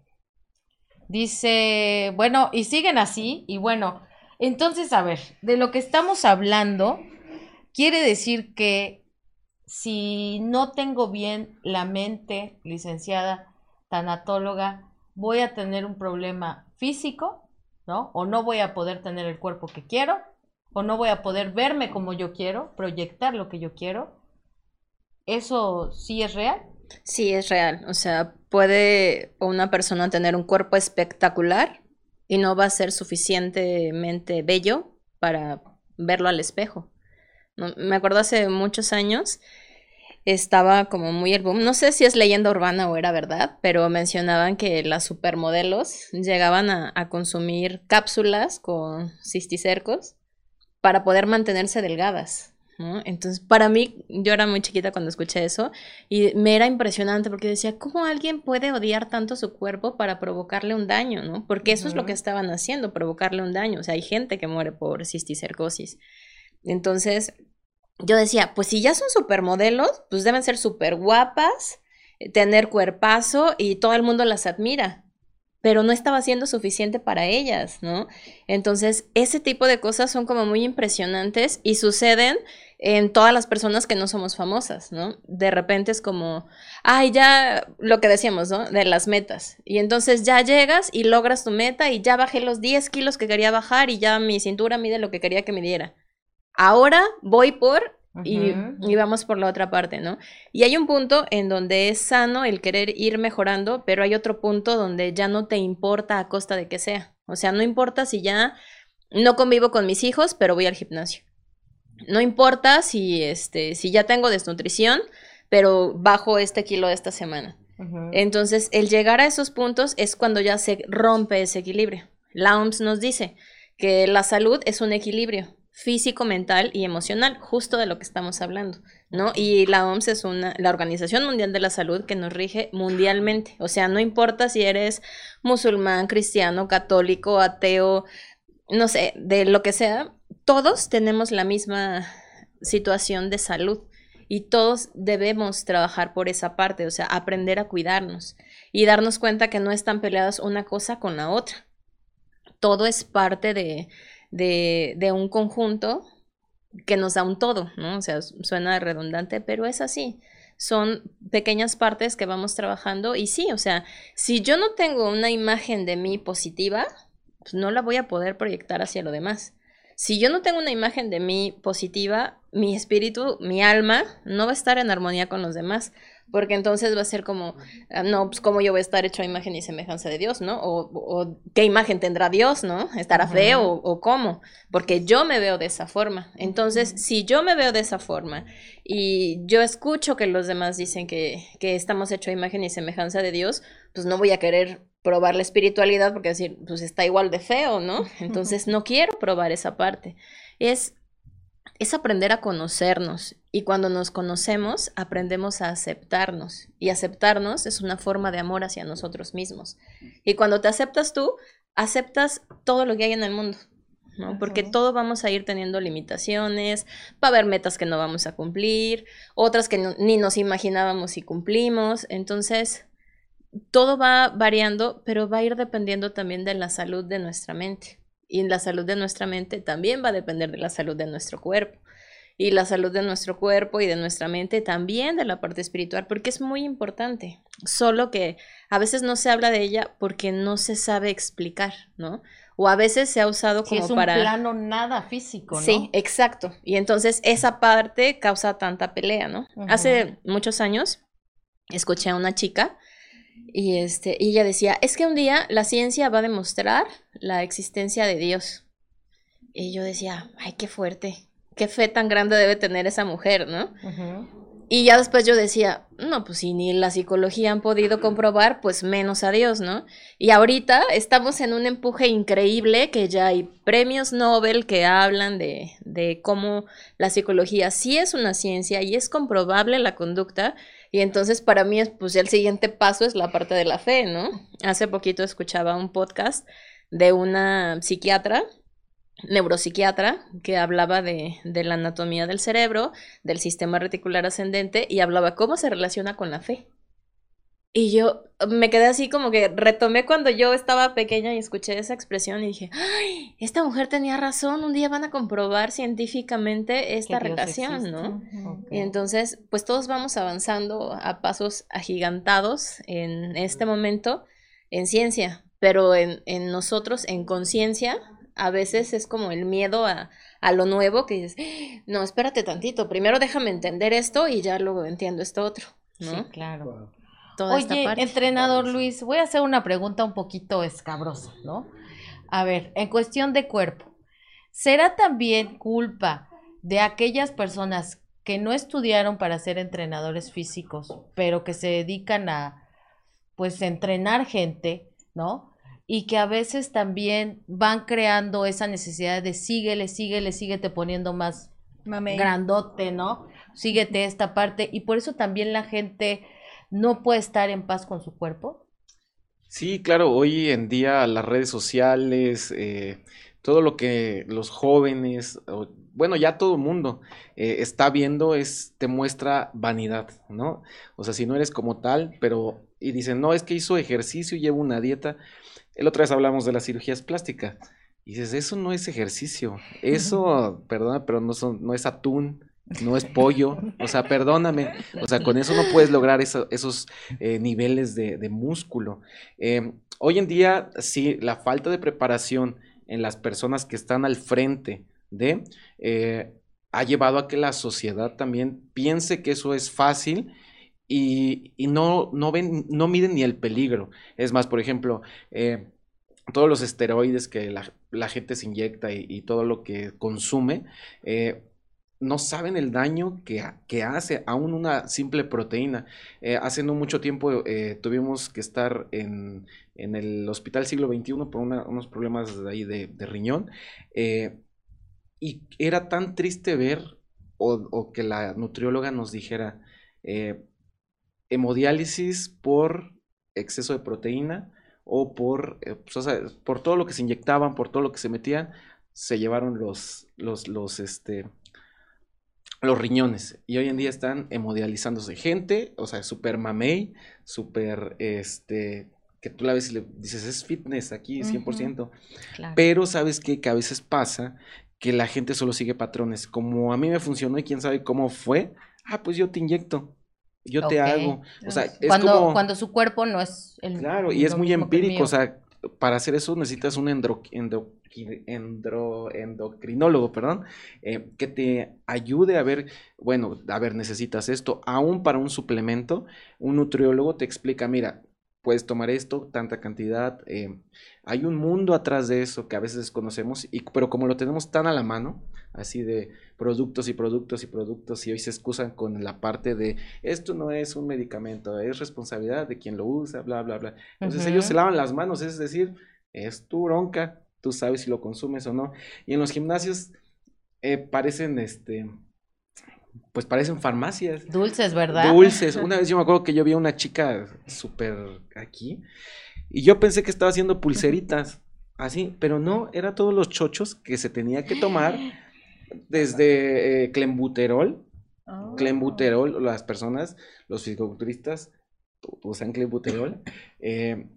Dice, bueno, y siguen así, y bueno, entonces, a ver, de lo que estamos hablando, quiere decir que si no tengo bien la mente, licenciada tanatóloga, voy a tener un problema físico, ¿no? O no voy a poder tener el cuerpo que quiero, o no voy a poder verme como yo quiero, proyectar lo que yo quiero. ¿Eso sí es real? Sí, es real. O sea, puede una persona tener un cuerpo espectacular y no va a ser suficientemente bello para verlo al espejo. Me acuerdo hace muchos años, estaba como muy boom. No sé si es leyenda urbana o era verdad, pero mencionaban que las supermodelos llegaban a, a consumir cápsulas con cisticercos para poder mantenerse delgadas. ¿no? Entonces, para mí, yo era muy chiquita cuando escuché eso y me era impresionante porque decía, ¿cómo alguien puede odiar tanto su cuerpo para provocarle un daño, ¿no? Porque eso es lo que estaban haciendo, provocarle un daño. O sea, hay gente que muere por cisticercosis. Entonces, yo decía, pues si ya son supermodelos, pues deben ser súper guapas, eh, tener cuerpazo y todo el mundo las admira. Pero no estaba siendo suficiente para ellas, ¿no? Entonces, ese tipo de cosas son como muy impresionantes y suceden en todas las personas que no somos famosas, ¿no? De repente es como, ay, ya, lo que decíamos, ¿no? De las metas. Y entonces ya llegas y logras tu meta y ya bajé los 10 kilos que quería bajar y ya mi cintura mide lo que quería que midiera. Ahora voy por y, vamos por la otra parte, ¿no? Y hay un punto en donde es sano el querer ir mejorando, pero hay otro punto donde ya no te importa a costa de que sea. O sea, no importa si ya no convivo con mis hijos, pero voy al gimnasio. No importa si, este, si ya tengo desnutrición, pero bajo este kilo esta semana. Entonces, el llegar a esos puntos es cuando ya se rompe ese equilibrio. La OMS nos dice que la salud es un equilibrio físico, mental y emocional, justo de lo que estamos hablando, ¿no? Y la OMS es una, la Organización Mundial de la Salud que nos rige mundialmente. O sea, no importa si eres musulmán, cristiano, católico, ateo, no sé, de lo que sea, todos tenemos la misma situación de salud y todos debemos trabajar por esa parte, o sea, aprender a cuidarnos y darnos cuenta que no están peleadas una cosa con la otra. Todo es parte de, de, de un conjunto que nos da un todo, ¿no? O sea, suena redundante, pero es así. Son pequeñas partes que vamos trabajando y sí, o sea, si yo no tengo una imagen de mí positiva, pues no la voy a poder proyectar hacia lo demás. Si yo no tengo una imagen de mí positiva, mi espíritu, mi alma, no va a estar en armonía con los demás, porque entonces va a ser como, ah, no, pues cómo yo voy a estar hecho a imagen y semejanza de Dios, ¿no? O, o qué imagen tendrá Dios, ¿no? ¿Estará feo o, o cómo? Porque yo me veo de esa forma. Entonces, si yo me veo de esa forma y yo escucho que los demás dicen que, que estamos hechos a imagen y semejanza de Dios, pues no voy a querer probar la espiritualidad porque decir, pues está igual de feo, ¿no? Entonces no quiero probar esa parte. Es, es aprender a conocernos y cuando nos conocemos aprendemos a aceptarnos y aceptarnos es una forma de amor hacia nosotros mismos. Y cuando te aceptas tú, aceptas todo lo que hay en el mundo. ¿no? Porque todo vamos a ir teniendo limitaciones, va a haber metas que no vamos a cumplir, otras que no- ni nos imaginábamos si cumplimos, entonces todo va variando, pero va a ir dependiendo también de la salud de nuestra mente. Y la salud de nuestra mente también va a depender de la salud de nuestro cuerpo. y la salud de nuestro cuerpo y de nuestra mente, también de la parte espiritual, porque es muy importante. Solo que a veces no se habla de ella porque no se sabe explicar, ¿no? O a veces se ha usado Sí, como es un para... plano nada físico, ¿no? Sí, exacto. Y entonces esa parte causa tanta pelea, ¿no? Hace muchos años escuché a una chica y, este, y ella decía, es que un día la ciencia va a demostrar la existencia de Dios. Y yo decía, ay, qué fuerte, qué fe tan grande debe tener esa mujer, ¿no? Ujú. Y ya después yo decía, no, pues si ni la psicología han podido comprobar, pues menos a Dios, ¿no? Y ahorita estamos en un empuje increíble que ya hay premios Nobel que hablan de, de cómo la psicología sí es una ciencia y es comprobable la conducta. Y entonces para mí, es, pues el siguiente paso es la parte de la fe, ¿no? Hace poquito escuchaba un podcast de una psiquiatra neuropsiquiatra que hablaba de, de, la anatomía del cerebro, del sistema reticular ascendente y hablaba cómo se relaciona con la fe. Y yo me quedé así como que retomé cuando yo estaba pequeña y escuché esa expresión y dije, ¡ay! Esta mujer tenía razón, un día van a comprobar científicamente esta relación, ¿no? Okay. Y entonces, pues todos vamos avanzando a pasos agigantados en este momento en ciencia, pero en, en nosotros, en conciencia, a veces es como el miedo a, a, lo nuevo que dices, no, espérate tantito, primero déjame entender esto y ya luego entiendo esto otro, ¿no? Sí, claro. Toda Oye, entrenador Luis, voy a hacer una pregunta un poquito escabrosa, ¿no? A ver, en cuestión de cuerpo, ¿será también culpa de aquellas personas que no estudiaron para ser entrenadores físicos, pero que se dedican a, pues, entrenar gente, ¿no? y que a veces también van creando esa necesidad de síguele, síguele, síguete poniendo más Mame. grandote, ¿no? Síguete esta parte y por eso también la gente no puede estar en paz con su cuerpo. Sí, claro, hoy en día las redes sociales, eh, todo lo que los jóvenes, bueno, ya todo el mundo eh, está viendo es, te muestra vanidad, ¿no? O sea, si no eres como tal, pero, y dicen, no, es que hizo ejercicio y lleva una dieta. El otra vez hablamos de las cirugías plásticas. Y dices, eso no es ejercicio. Eso, perdona, pero no, son, no es atún, no es pollo. O sea, perdóname. O sea, con eso no puedes lograr eso, esos eh, niveles de, músculo. Eh, hoy en día, sí, la falta de preparación en las personas que están al frente de, eh, ha llevado a que la sociedad también piense que eso es fácil y, no, no, ven, no miden ni el peligro. Es más, por ejemplo, eh, todos los esteroides que la, gente se inyecta y, todo lo que consume, no saben el daño que, que, hace aún una simple proteína. Eh, hace no mucho tiempo eh, tuvimos que estar en, en, el Hospital Siglo XXI por unos problemas de, ahí de, riñón. Eh, y era tan triste ver o, que la nutrióloga nos dijera, hemodiálisis por exceso de proteína o por, pues, o sea, por todo lo que se inyectaban, por todo lo que se metían, se llevaron los, los, los, este, los riñones. Y hoy en día están hemodializándose gente, o sea, súper mamey, súper, este, que tú la ves y le dices, es fitness aquí, 100%. Uh -huh. claro. Pero sabes qué? que a veces pasa que la gente solo sigue patrones. Como a mí me funcionó y quién sabe cómo fue, ah, pues yo te inyecto yo okay. te hago. O sea, es cuando, como... cuando su cuerpo no es el Claro, y es muy empírico, o sea, para hacer eso necesitas un endro, endro, endro, endocrinólogo, perdón, eh, que te ayude a ver, bueno, a ver, necesitas esto, aún para un suplemento, un nutriólogo te explica, mira, puedes tomar esto, tanta cantidad, eh, hay un mundo atrás de eso que a veces desconocemos, y, pero como lo tenemos tan a la mano, así de productos y productos y productos, y hoy se excusan con la parte de esto no es un medicamento, es responsabilidad de quien lo usa, bla, bla, bla. Entonces uh -huh. ellos se lavan las manos, es decir, es tu bronca, tú sabes si lo consumes o no. Y en los gimnasios eh, parecen, este, pues parecen farmacias. Dulces, ¿verdad? Dulces. Una vez yo me acuerdo que yo vi a una chica súper aquí y yo pensé que estaba haciendo pulseritas, así, pero no, era todos los chochos que se tenía que tomar desde eh, clembuterol, oh. clembuterol, las personas, los fisiculturistas usan clembuterol, eh,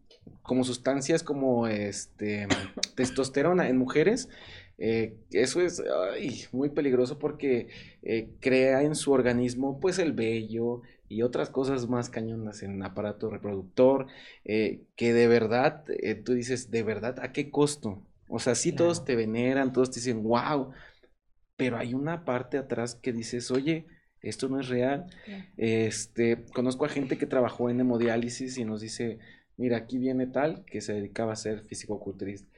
como sustancias como este testosterona en mujeres Eh, eso es ay, muy peligroso porque eh, crea en su organismo pues el vello y otras cosas más cañonas en aparato reproductor eh, que de verdad tú dices de verdad a qué costo o sea sí todos te veneran todos te dicen wow pero hay una parte atrás que dices oye esto no es real este conozco a gente que trabajó en hemodiálisis y nos dice mira aquí viene tal que se dedicaba a ser físico-culturista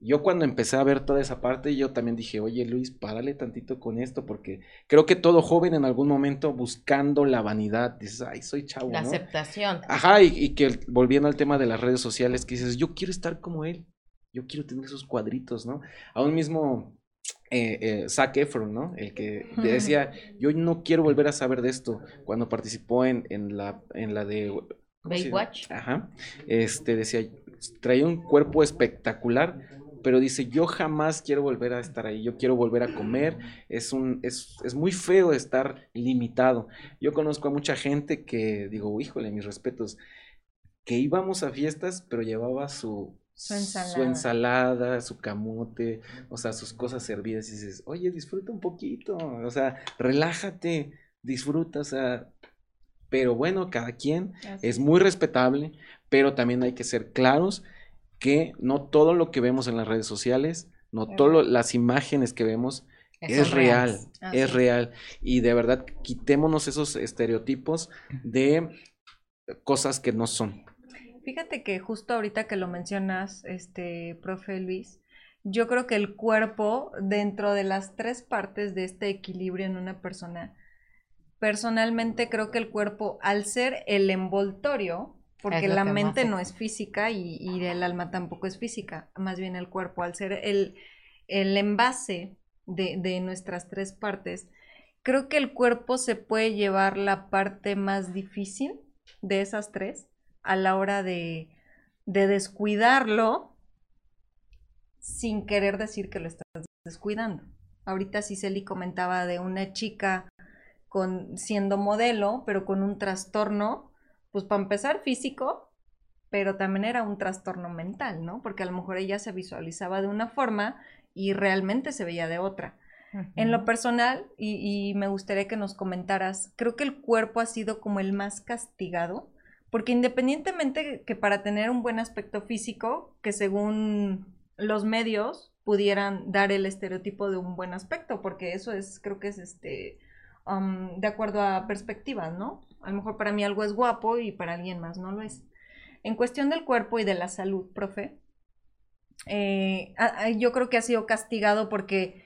yo cuando empecé a ver toda esa parte, yo también dije, oye Luis, párale tantito con esto, porque creo que todo joven en algún momento buscando la vanidad, dices, ay, soy chavo. La aceptación. Ajá, y, que volviendo al tema de las redes sociales, que dices, yo quiero estar como él, yo quiero tener esos cuadritos, ¿no? Aún mismo eh, eh, Zac Efron, ¿no? El que decía, yo no quiero volver a saber de esto, cuando participó en, en, la, en la de... Baywatch. Ajá, este decía, traía un cuerpo espectacular, pero dice, yo jamás quiero volver a estar ahí, yo quiero volver a comer, es, un, es, es muy feo estar limitado. Yo conozco a mucha gente que, digo, híjole, mis respetos, que íbamos a fiestas, pero llevaba su, su ensalada. su ensalada, su camote, o sea, sus cosas servidas y dices, oye, disfruta un poquito, o sea, relájate, disfruta, o sea, pero bueno, cada quien es muy respetable, pero también hay que ser claros que no todo lo que vemos en las redes sociales, no todas las imágenes que vemos es real, es real. Y de verdad, quitémonos esos estereotipos de cosas que no son. Fíjate que justo ahorita que lo mencionas, este, profe Luis, yo creo que el cuerpo, dentro de las tres partes de este equilibrio en una persona, personalmente creo que el cuerpo, al ser el envoltorio, porque la mente no es física y, el alma tampoco es física, más bien el cuerpo, al ser el, el envase de, de, nuestras tres partes, creo que el cuerpo se puede llevar la parte más difícil de esas tres a la hora de, de descuidarlo sin querer decir que lo estás descuidando. Ahorita Cicely comentaba de una chica con, siendo modelo, pero con un trastorno pues para empezar físico, pero también era un trastorno mental, ¿no? Porque a lo mejor ella se visualizaba de una forma y realmente se veía de otra. En lo personal, y, me gustaría que nos comentaras, creo que el cuerpo ha sido como el más castigado, porque independientemente que para tener un buen aspecto físico, que según los medios pudieran dar el estereotipo de un buen aspecto, porque eso es, creo que es este, de acuerdo a perspectivas, ¿no? A lo mejor para mí algo es guapo y para alguien más no lo es. En cuestión del cuerpo y de la salud, profe, eh, yo creo que ha sido castigado porque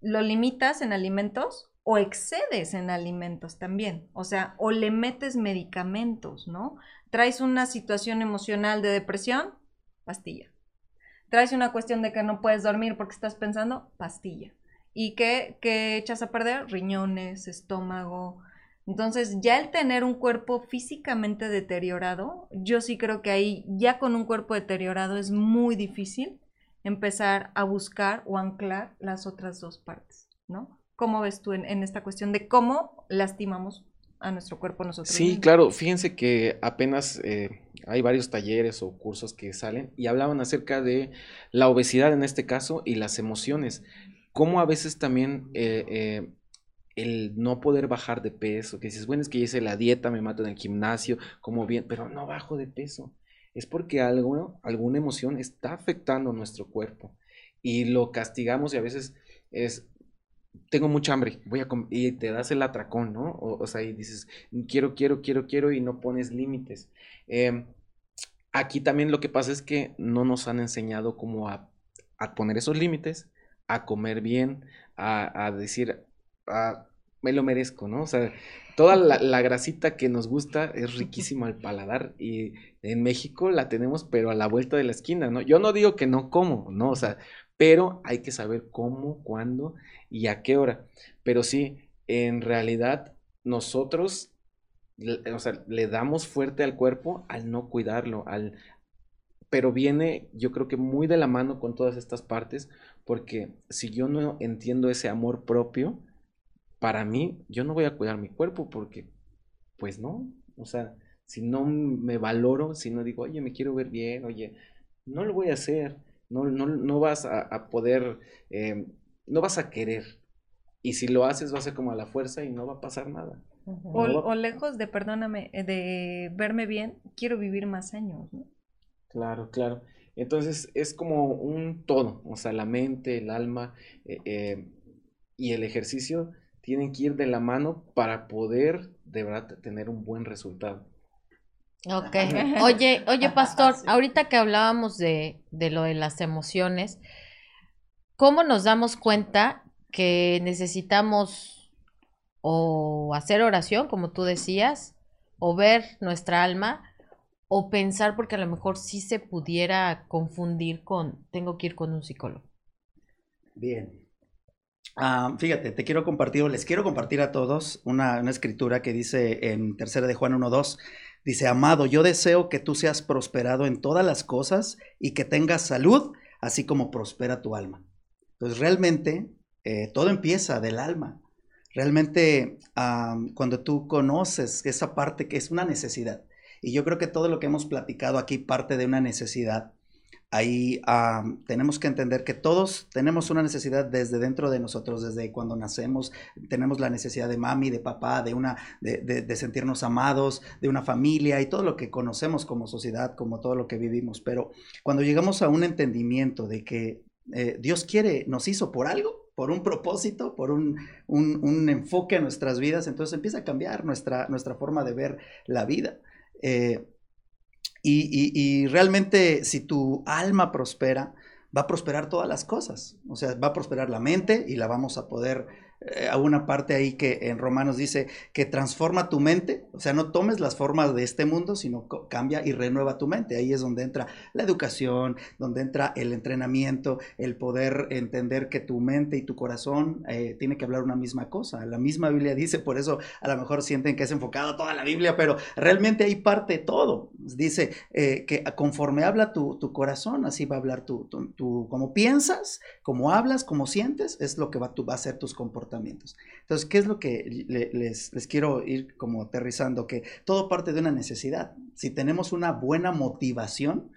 lo limitas en alimentos o excedes en alimentos también. O sea, o le metes medicamentos, ¿no? Traes una situación emocional de depresión, pastilla. Traes una cuestión de que no puedes dormir porque estás pensando, pastilla. ¿Y qué, qué echas a perder? Riñones, estómago, entonces, ya el tener un cuerpo físicamente deteriorado, yo sí creo que ahí, ya con un cuerpo deteriorado, es muy difícil empezar a buscar o anclar las otras dos partes, ¿no? ¿Cómo ves tú en, esta cuestión de cómo lastimamos a nuestro cuerpo nosotros? Sí, claro, fíjense que apenas eh, hay varios talleres o cursos que salen y hablaban acerca de la obesidad en este caso y las emociones. Cómo a veces también eh, eh, el no poder bajar de peso, que dices, bueno, es que hice la dieta, me mato en el gimnasio, como bien, pero no bajo de peso. Es porque algo, alguna emoción está afectando nuestro cuerpo y lo castigamos y a veces es, tengo mucha hambre, voy a comer, y te das el atracón, ¿no? O, sea, y dices, quiero, quiero, quiero, quiero y no pones límites. Em, aquí también lo que pasa es que no nos han enseñado cómo a, poner esos límites, a comer bien, a, a decir, Ah, me lo merezco, ¿no? O sea, toda la, grasita que nos gusta es riquísima al paladar y en México la tenemos pero a la vuelta de la esquina, ¿no? Yo no digo que no como, ¿no? O sea, pero hay que saber cómo, cuándo y a qué hora. Pero sí, en realidad nosotros, o sea, le damos fuerte al cuerpo al no cuidarlo, al... Pero viene, yo creo que muy de la mano con todas estas partes, porque si yo no entiendo ese amor propio, para mí, yo no voy a cuidar mi cuerpo porque, pues no, o sea, si no me valoro, si no digo, oye, me quiero ver bien, oye, no lo voy a hacer. no, no, no vas a, poder, eh, no vas a querer. Y si lo haces, va a ser como a la fuerza y no va a pasar nada. o, lejos de, perdóname, eh, de verme bien, quiero vivir más años. Claro, claro. Entonces es como un todo, o sea, la mente, el alma eh, y el ejercicio tienen que ir de la mano para poder de verdad tener un buen resultado. Ok. Oye, oye, pastor, ahorita que hablábamos de, de lo de las emociones, ¿cómo nos damos cuenta que necesitamos o hacer oración, como tú decías, o ver nuestra alma, o pensar porque a lo mejor sí se pudiera confundir con tengo que ir con un psicólogo? Bien. Ah, fíjate, te quiero compartir, les quiero compartir a todos una, una escritura que dice en tercera de Juan 1.2, Dice, amado, yo deseo que tú seas prosperado en todas las cosas y que tengas salud, así como prospera tu alma. Entonces, realmente, eh, todo empieza del alma. Realmente, cuando tú conoces esa parte que es una necesidad, y yo creo que todo lo que hemos platicado aquí parte de una necesidad, ahí tenemos que entender que todos tenemos una necesidad desde dentro de nosotros, desde cuando nacemos, tenemos la necesidad de mami, de papá, de, una, de, sentirnos amados, de una familia y todo lo que conocemos como sociedad, como todo lo que vivimos. Pero cuando llegamos a un entendimiento de que eh, Dios quiere, nos hizo por algo, por un propósito, por un, enfoque a nuestras vidas, entonces empieza a cambiar nuestra, nuestra forma de ver la vida. Eh, y, realmente si tu alma prospera, va a prosperar todas las cosas. O sea, va a prosperar la mente y la vamos a poder eh, a una parte ahí que en Romanos dice que transforma tu mente, o sea, no tomes las formas de este mundo, sino cambia y renueva tu mente. Ahí es donde entra la educación, donde entra el entrenamiento, el poder entender que tu mente y tu corazón eh, tiene que hablar una misma cosa. La misma Biblia dice, por eso a lo mejor sienten que es enfocado toda la Biblia, pero realmente ahí parte todo. Dice eh, que conforme habla tu, corazón, así va a hablar tu, tu, como piensas, como hablas, como sientes, es lo que va, va a ser tus comportamientos entonces, ¿qué es lo que les, les quiero ir como aterrizando? Que todo parte de una necesidad. Si tenemos una buena motivación,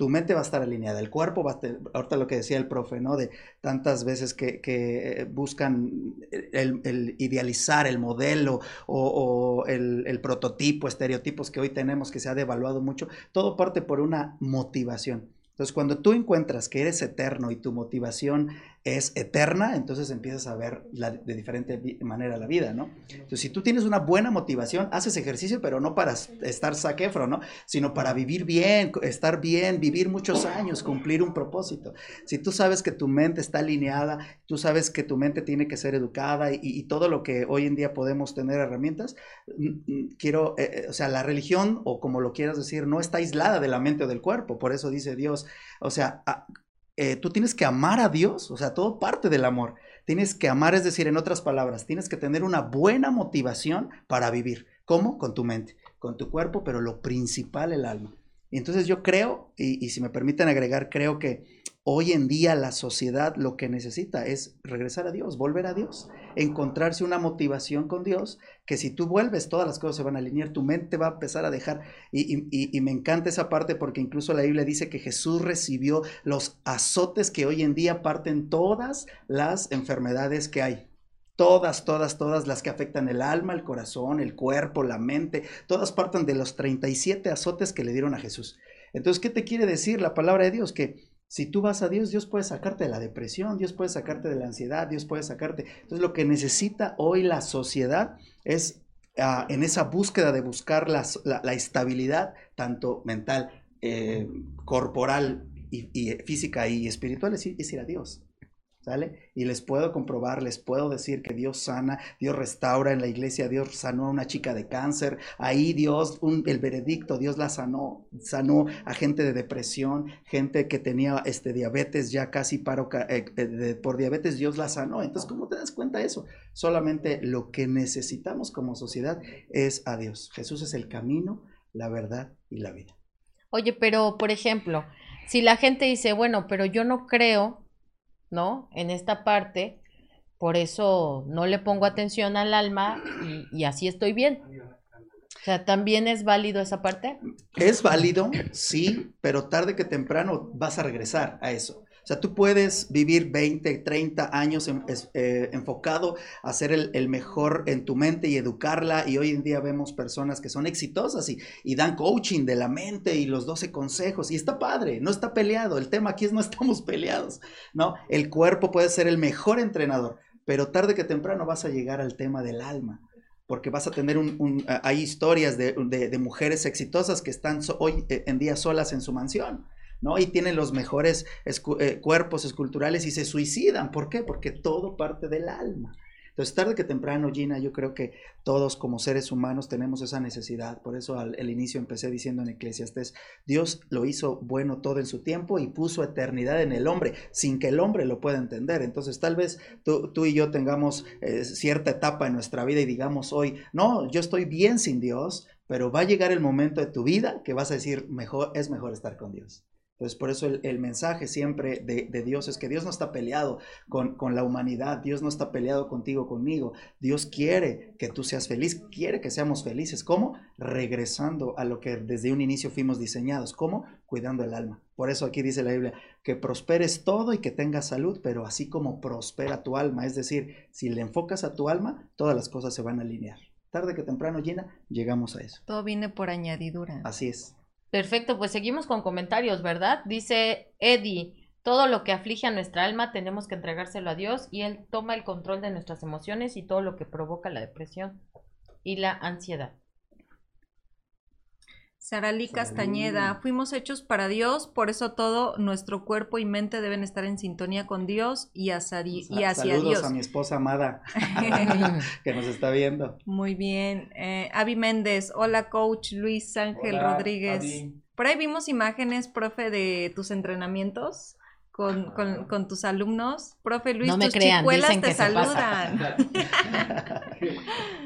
tu mente va a estar alineada, el cuerpo va a estar, ahorita lo que decía el profe, ¿no? De tantas veces que, buscan el, idealizar el modelo o, el, el, prototipo, estereotipos que hoy tenemos que se ha devaluado mucho, todo parte por una motivación. Entonces, cuando tú encuentras que eres eterno y tu motivación es eterna, entonces empiezas a ver de diferente manera la vida, ¿no? Entonces, si tú tienes una buena motivación, haces ejercicio, pero no para estar saquefro, ¿no? Sino para vivir bien, estar bien, vivir muchos años, cumplir un propósito. Si tú sabes que tu mente está alineada, tú sabes que tu mente tiene que ser educada y, todo lo que hoy en día podemos tener herramientas, quiero, eh, eh, o sea, la religión, o como lo quieras decir, no está aislada de la mente o del cuerpo. Por eso dice Dios, o sea, eh, tú tienes que amar a Dios, o sea, todo parte del amor. Tienes que amar, es decir, en otras palabras, tienes que tener una buena motivación para vivir. ¿Cómo? Con tu mente, con tu cuerpo, pero lo principal, el alma. Y entonces yo creo, y, y si me permiten agregar, creo que Hoy en día la sociedad lo que necesita es regresar a Dios, volver a Dios, encontrarse una motivación con Dios, que si tú vuelves todas las cosas se van a alinear, tu mente va a empezar a dejar, y, me encanta esa parte porque incluso la Biblia dice que Jesús recibió los azotes que hoy en día parten todas las enfermedades que hay. Todas, todas, todas las que afectan el alma, el corazón, el cuerpo, la mente, todas parten de los 37 azotes que le dieron a Jesús. Entonces, ¿qué te quiere decir la palabra de Dios? Que si tú vas a Dios, Dios puede sacarte de la depresión, Dios puede sacarte de la ansiedad, Dios puede sacarte. Entonces lo que necesita hoy la sociedad es ah, en esa búsqueda de buscar la, estabilidad, tanto mental, eh, corporal y, física y espiritual, es ir a Dios. ¿Sale? Y les puedo comprobar, les puedo decir que Dios sana, Dios restaura en la iglesia, Dios sanó a una chica de cáncer, ahí Dios, el veredicto, Dios la sanó, sanó a gente de depresión, gente que tenía este diabetes, ya casi paro eh, eh, por diabetes, Dios la sanó. Entonces, ¿cómo te das cuenta de eso? Solamente lo que necesitamos como sociedad es a Dios. Jesús es el camino, la verdad y la vida. Oye, pero por ejemplo, si la gente dice, bueno, pero yo no creo ¿no? En esta parte, por eso no le pongo atención al alma y, así estoy bien. O sea, ¿también es válido esa parte? Es válido, sí, pero tarde que temprano vas a regresar a eso. O sea, tú puedes vivir 20, 30 años eh, enfocado a ser el, mejor en tu mente y educarla. Y hoy en día vemos personas que son exitosas y, dan coaching de la mente y los 12 consejos. Y está padre, no está peleado. El tema aquí es no estamos peleados, ¿no? El cuerpo puede ser el mejor entrenador, pero tarde que temprano vas a llegar al tema del alma. Porque vas a tener un, a- hay historias de, mujeres exitosas que están hoy eh, en día solas en su mansión. ¿No? Y tienen los mejores eh, cuerpos esculturales y se suicidan. ¿Por qué? Porque todo parte del alma. Entonces, tarde que temprano, Gina, yo creo que todos como seres humanos tenemos esa necesidad. Por eso al el inicio empecé diciendo en Eclesiastés, Dios lo hizo bueno todo en su tiempo y puso eternidad en el hombre, sin que el hombre lo pueda entender. Entonces, tal vez tú, tú y yo tengamos eh, cierta etapa en nuestra vida y digamos hoy, no, yo estoy bien sin Dios, pero va a llegar el momento de tu vida que vas a decir, mejor, es mejor estar con Dios. Entonces, por eso el, el mensaje siempre de, de Dios es que Dios no está peleado con, con la humanidad, Dios no está peleado contigo, conmigo. Dios quiere que tú seas feliz, quiere que seamos felices. ¿Cómo? Regresando a lo que desde un inicio fuimos diseñados. ¿Cómo? Cuidando el alma. Por eso aquí dice la Biblia, que prosperes todo y que tengas salud, pero así como prospera tu alma. Es decir, si le enfocas a tu alma, todas las cosas se van a alinear. Tarde que temprano, Gina, llegamos a eso. Todo viene por añadidura. Así es. Perfecto, pues seguimos con comentarios, ¿verdad? Dice Eddie, todo lo que aflige a nuestra alma tenemos que entregárselo a Dios y Él toma el control de nuestras emociones y todo lo que provoca la depresión y la ansiedad. Saralí. Castañeda, fuimos hechos para Dios, por eso todo nuestro cuerpo y mente deben estar en sintonía con Dios y hacia, di- y Sa- hacia Saludos Dios. a mi esposa amada que nos está viendo. Muy bien. Eh, Avi Méndez, hola coach Luis Ángel Hola, Rodríguez. Por ahí vimos imágenes, profe, de tus entrenamientos con, con- con tus alumnos. Profe Luis, No me tus crean, chicuelas dicen te que saludan.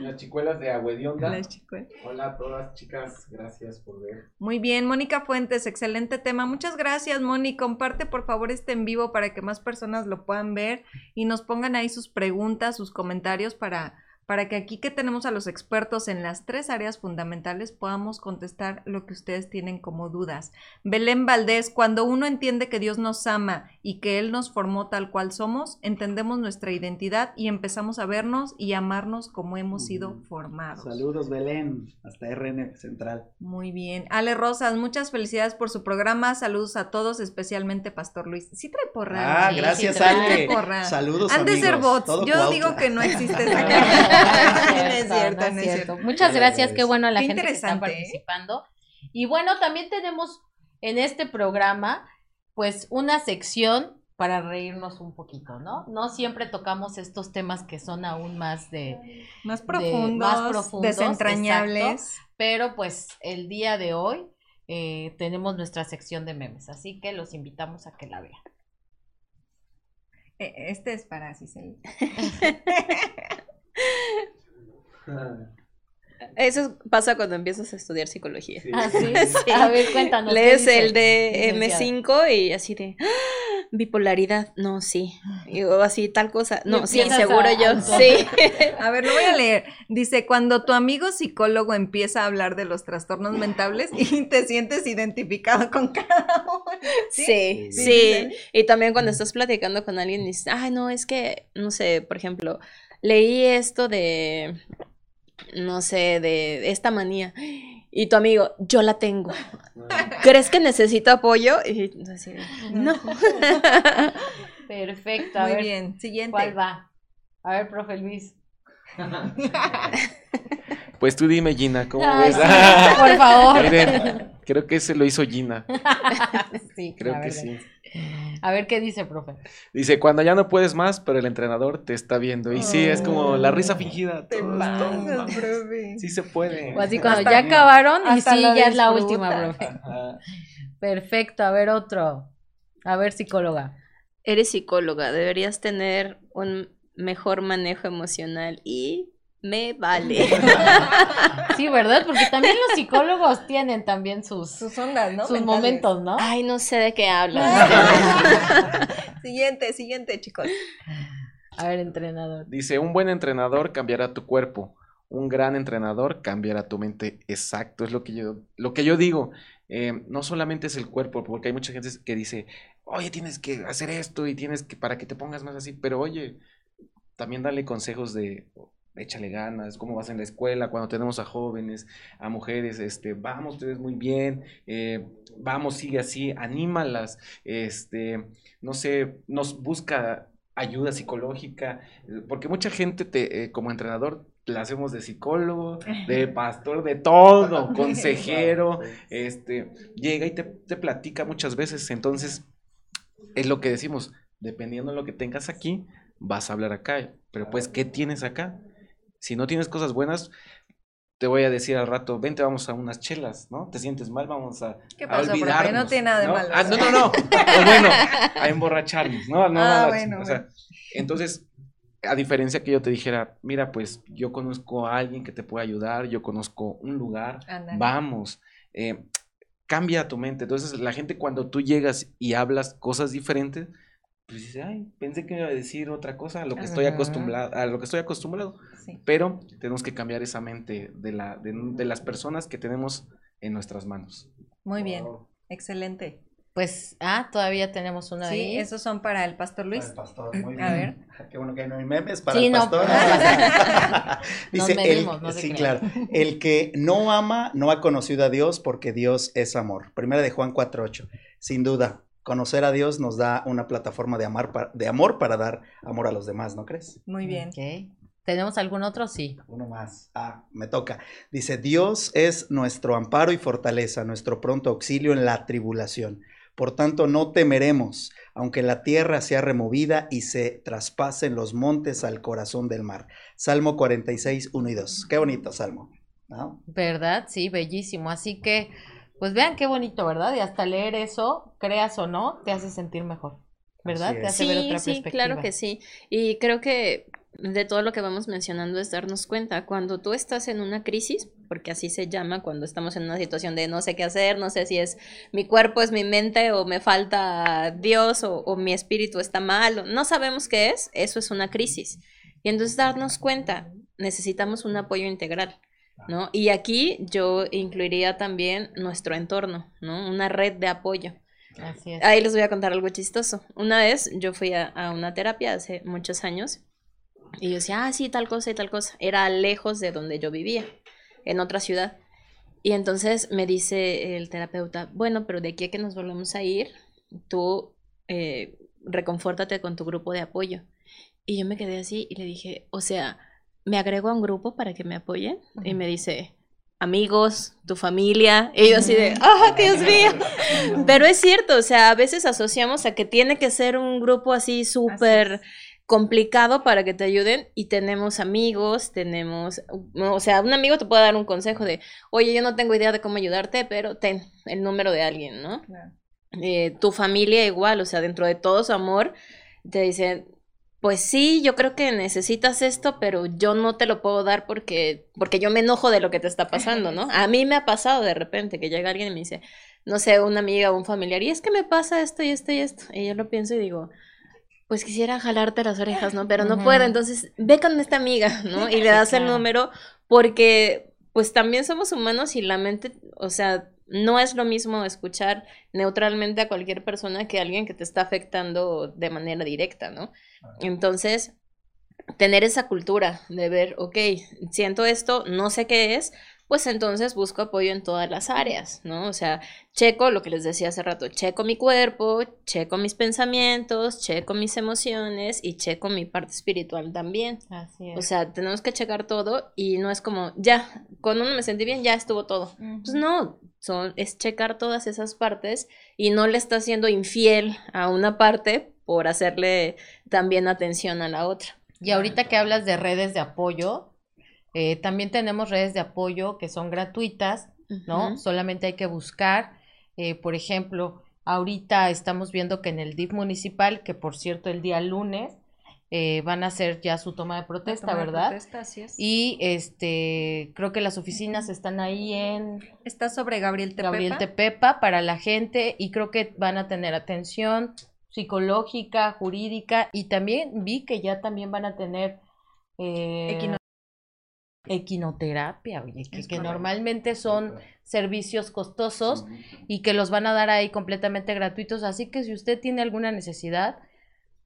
Las chicuelas de Agüedionda. Las chicuelas. Hola a todas, chicas. Gracias por ver. Muy bien, Mónica Fuentes, excelente tema. Muchas gracias, Moni. Comparte por favor este en vivo para que más personas lo puedan ver y nos pongan ahí sus preguntas, sus comentarios para, para que aquí que tenemos a los expertos en las tres áreas fundamentales podamos contestar lo que ustedes tienen como dudas. Belén Valdés, cuando uno entiende que Dios nos ama y que Él nos formó tal cual somos, entendemos nuestra identidad y empezamos a vernos y amarnos como hemos sido formados. Saludos, Belén, hasta RN Central. Muy bien. Ale Rosas, muchas felicidades por su programa. Saludos a todos, especialmente Pastor Luis. Sí trae porra. Ah, sí, gracias, sí, Ale. porra. Saludos, Han de ser bots. Todo Yo digo que no existe ese No No es cierto, no es cierto. Muchas gracias, qué bueno a la Qué gente que está participando. Y bueno, también tenemos en este programa, pues, una sección para reírnos un poquito, ¿no? No siempre tocamos estos temas que son aún más de, Más de- profundos, más profundos, desentrañables. pero pues el día de hoy eh, tenemos nuestra sección de memes, así que los invitamos a que la vean. Eh, Este es para Cicel. Eso pasa cuando empiezas a estudiar psicología. Ah, sí. Sí. A ver, cuéntanos. ¿qué Lees el de licenciada? M5 y así de "Ah, bipolaridad, no, sí. Y- o así tal cosa. No, sí, seguro a- yo. Sí. A ver, lo voy a leer. Dice, cuando tu amigo psicólogo empieza a hablar de los trastornos mentales y te sientes identificado con cada uno. Sí, ¿Sí? sí. ¿Sí? Y también cuando estás platicando con alguien y dices, ay, no, es que, no sé, por ejemplo, leí esto de, no sé, de esta manía. Y tu amigo, yo la tengo. ¿Crees que necesito apoyo? Y así no. Perfecto, a Muy ver, bien, siguiente. ¿cuál va? A ver, profe Luis. Pues tú dime, Gina, ¿cómo Ay, ves? sí, por favor. Miren, creo que ese lo hizo Gina. Sí, Creo que verdad. sí. A ver qué dice, profe. Dice, cuando ya no puedes más, pero el entrenador te está viendo. Y sí, es como la risa fingida. Te pasas, profe. Sí se puede. O así cuando Hasta- ya acabaron y sí, ya es la última, profe. Ajá. Perfecto, a ver otro. A ver, psicóloga. Eres psicóloga, deberías tener un mejor manejo emocional y me vale. Sí, ¿verdad? Porque también los psicólogos tienen también sus, Sus ondas, ¿no? sus Mentales. momentos, ¿no? Ay, no sé de qué hablas. siguiente, siguiente, chicos. A ver, entrenador. Dice, un buen entrenador cambiará tu cuerpo. un gran entrenador cambiará tu mente. Exacto, es lo que yo, lo que yo digo. Eh, no solamente es el cuerpo, porque hay mucha gente que dice, oye, tienes que hacer esto y tienes que, para que te pongas más así, pero oye, también dale consejos de, échale ganas, cómo vas en la escuela, cuando tenemos a jóvenes, a mujeres, este, vamos, ustedes muy bien, eh, vamos, sigue así, anímalas, este, no sé, nos busca ayuda psicológica, eh, porque mucha gente te, como entrenador la hacemos de psicólogo, de pastor, de todo, consejero, este, llega y te, te, platica muchas veces, entonces es lo que decimos, dependiendo de lo que tengas aquí, vas a hablar acá, pero pues, ¿qué tienes acá? Si no tienes cosas buenas, te voy a decir al rato, vente, vamos a unas chelas, ¿no? ¿Te sientes mal? Vamos a, ¿Qué pasó, a No tiene nada de ¿no? malo. Ah, no, no, no. O bueno, a emborracharnos, ¿no? no Ah, a- bueno, o sea, entonces, a diferencia que yo te dijera, mira, pues yo conozco a alguien que te puede ayudar, yo conozco un lugar, vamos, eh, cambia tu mente. Entonces, la gente cuando tú llegas y hablas cosas diferentes, pues dice, ay, pensé que me iba a decir otra cosa a lo que estoy acostumbrado, a lo que estoy acostumbrado. Sí. Pero tenemos que cambiar esa mente de, la, de, de las personas que tenemos en nuestras manos. Muy bien, excelente. Pues, ah, todavía tenemos una Sí, ahí. esos son para el pastor Luis. Para el pastor, muy A bien. Qué bueno que no hay memes para Sí, el no, pastor. Nos Dice, medimos, el, no sí, claro. El que no ama no ha conocido a Dios porque Dios es amor. Primera de Juan 4.8. Sin duda, conocer a Dios nos da una plataforma de, amar pa- de amor para dar amor a los demás, ¿no crees? Muy bien. Ok. ¿Tenemos algún otro? Sí. Uno más. Ah, me toca. Dice, Dios es nuestro amparo y fortaleza, nuestro pronto auxilio en la tribulación. Por tanto, no temeremos, aunque la tierra sea removida y se traspasen los montes al corazón del mar. Salmo 46, 1 y 2. Qué bonito salmo. ¿no? ¿Verdad? Sí, bellísimo. Así que, pues vean qué bonito, ¿verdad? Y hasta leer eso, creas o no, te hace sentir mejor. ¿Verdad? Te hace ver otra sí, perspectiva. claro que sí. Y creo que de todo lo que vamos mencionando es darnos cuenta, cuando tú estás en una crisis, porque así se llama, cuando estamos en una situación de no sé qué hacer, no sé si es mi cuerpo, es mi mente, o me falta Dios, o, o mi espíritu está mal, o- no sabemos qué es, eso es una crisis. Y entonces darnos cuenta, necesitamos un apoyo integral. ¿No? Y aquí yo incluiría también nuestro entorno, ¿no? Una red de apoyo. Así es. Ahí les voy a contar algo chistoso. Una vez yo fui a, a una terapia hace muchos años y yo decía, ah, sí, tal cosa y tal cosa. Era lejos de donde yo vivía, en otra ciudad. Y entonces me dice el terapeuta, bueno, pero de aquí a que nos volvemos a ir, tú eh, reconfórtate con tu grupo de apoyo. Y yo me quedé así y le dije, o sea, ¿me agrego a un grupo para que me apoyen? Y me dice, amigos, tu familia. Y yo así de, ¡ah, Dios mío! Pero es cierto, o sea, a veces asociamos a que tiene que ser un grupo así súper complicado para que te ayuden y tenemos amigos, tenemos, o sea, un amigo te puede dar un consejo de, oye, yo no tengo idea de cómo ayudarte, pero ten el número de alguien, ¿no? Claro. Eh, tu familia igual, o sea, dentro de todo su amor, te dicen, pues sí, yo creo que necesitas esto, pero yo no te lo puedo dar porque, porque yo me enojo de lo que te está pasando, ¿no? A mí me ha pasado de repente que llega alguien y me dice, no sé, una amiga o un familiar, y es que me pasa esto y esto y esto. Y yo lo pienso y digo, pues quisiera jalarte las orejas, ¿no? Pero no puedo, entonces ve con esta amiga, ¿no? Y le das el número porque pues también somos humanos y la mente, o sea, no es lo mismo escuchar neutralmente a cualquier persona que alguien que te está afectando de manera directa, ¿no? Entonces, tener esa cultura de ver, ok, siento esto, no sé qué es, pues entonces busco apoyo en todas las áreas, ¿no? O sea, checo lo que les decía hace rato, checo mi cuerpo, checo mis pensamientos, checo mis emociones y checo mi parte espiritual también. Así O es. sea, tenemos que checar todo y no es como, ya, cuando uno me sentí bien, ya estuvo todo. Pues no, son, es checar todas esas partes y no le está siendo infiel a una parte por hacerle también atención a la otra. Y ahorita que hablas de redes de apoyo, eh, también tenemos redes de apoyo que son gratuitas, ¿no? Solamente hay que buscar, eh, por ejemplo, ahorita estamos viendo que en el DIF municipal, que por cierto el día lunes eh, van a hacer ya su toma de protesta, Toma de ¿verdad? protesta, así es. Y este, creo que las oficinas están ahí en Está sobre Gabriel Tepepa. Gabriel Tepepa para la gente y creo que van a tener atención psicológica, jurídica y también vi que ya también van a tener eh, Equino- equinoterapia, oye, que, Es que correcto. normalmente son servicios costosos y que los van a dar ahí completamente gratuitos. Así que si usted tiene alguna necesidad,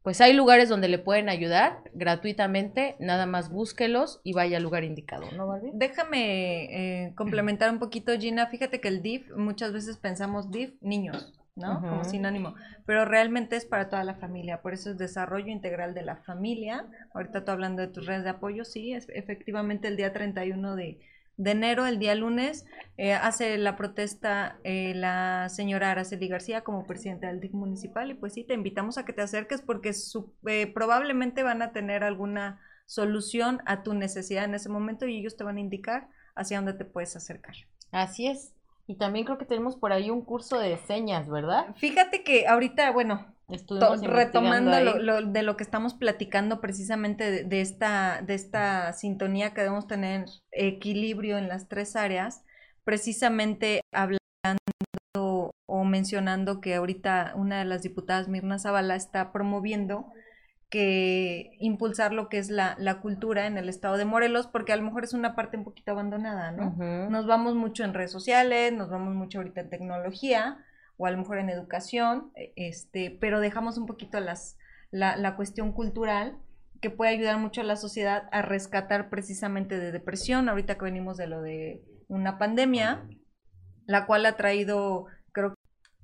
pues hay lugares donde le pueden ayudar gratuitamente, nada más búsquelos y vaya al lugar indicado, ¿no, Barbie? Déjame eh, complementar un poquito, Gina. Fíjate que el DIF, muchas veces pensamos DIF, niños, ¿no? Como Ujú. sinónimo, pero realmente es para toda la familia, por eso es desarrollo integral de la familia. Ahorita tú hablando de tus redes de apoyo, sí, es efectivamente el día 31 de, de enero, el día lunes, eh, hace la protesta eh, la señora Araceli García como presidenta del DIF municipal y pues sí, te invitamos a que te acerques porque su- eh, probablemente van a tener alguna solución a tu necesidad en ese momento y ellos te van a indicar hacia dónde te puedes acercar. Así es. Y también creo que tenemos por ahí un curso de señas, ¿verdad? Fíjate que ahorita, bueno, retomando lo, lo- de lo que estamos platicando precisamente de, de esta, de esta sintonía que debemos tener equilibrio en las tres áreas, precisamente hablando o mencionando que ahorita una de las diputadas, Mirna Zavala, está promoviendo que impulsar lo que es la, la cultura en el estado de Morelos, porque a lo mejor es una parte un poquito abandonada, ¿no? Nos vamos mucho en redes sociales, nos vamos mucho ahorita en tecnología o a lo mejor en educación, eh, este, pero dejamos un poquito las, la, la cuestión cultural que puede ayudar mucho a la sociedad a rescatar precisamente de depresión, ahorita que venimos de lo de una pandemia, la cual ha traído, creo,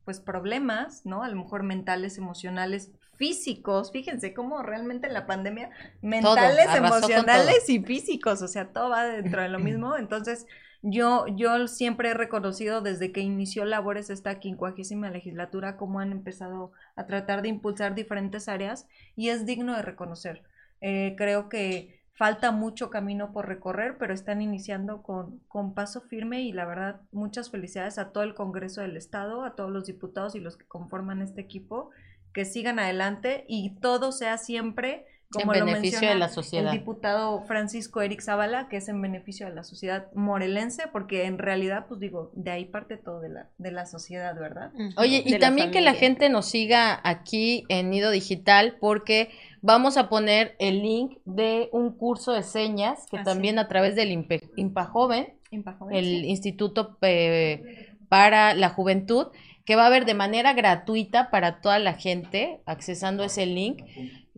pues problemas, ¿no? A lo mejor mentales, emocionales, físicos, fíjense cómo realmente la pandemia, mentales, emocionales y físicos, o sea, todo va dentro de lo mismo, entonces yo, yo siempre he reconocido desde que inició labores esta quincuagésima legislatura cómo han empezado a tratar de impulsar diferentes áreas y es digno de reconocer. Eh, creo que falta mucho camino por recorrer, pero están iniciando con, con paso firme y la verdad muchas felicidades a todo el Congreso del Estado, a todos los diputados y los que conforman este equipo, que sigan adelante y todo sea siempre como en lo beneficio de la sociedad. el diputado Francisco Eric Zavala, que es en beneficio de la sociedad morelense, porque en realidad, pues digo, de ahí parte todo de la, de la sociedad, ¿verdad? Oye, De y también que la gente nos siga aquí en Nido Digital porque vamos a poner el link de un curso de señas que Así también a través del IMPE- IMPA Joven, Impajoven, el sí. Instituto eh, para la Juventud, que va a haber de manera gratuita para toda la gente accesando ese link.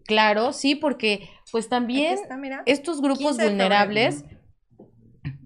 Claro, sí, porque pues también está, mira. estos grupos 15 de febrero. vulnerables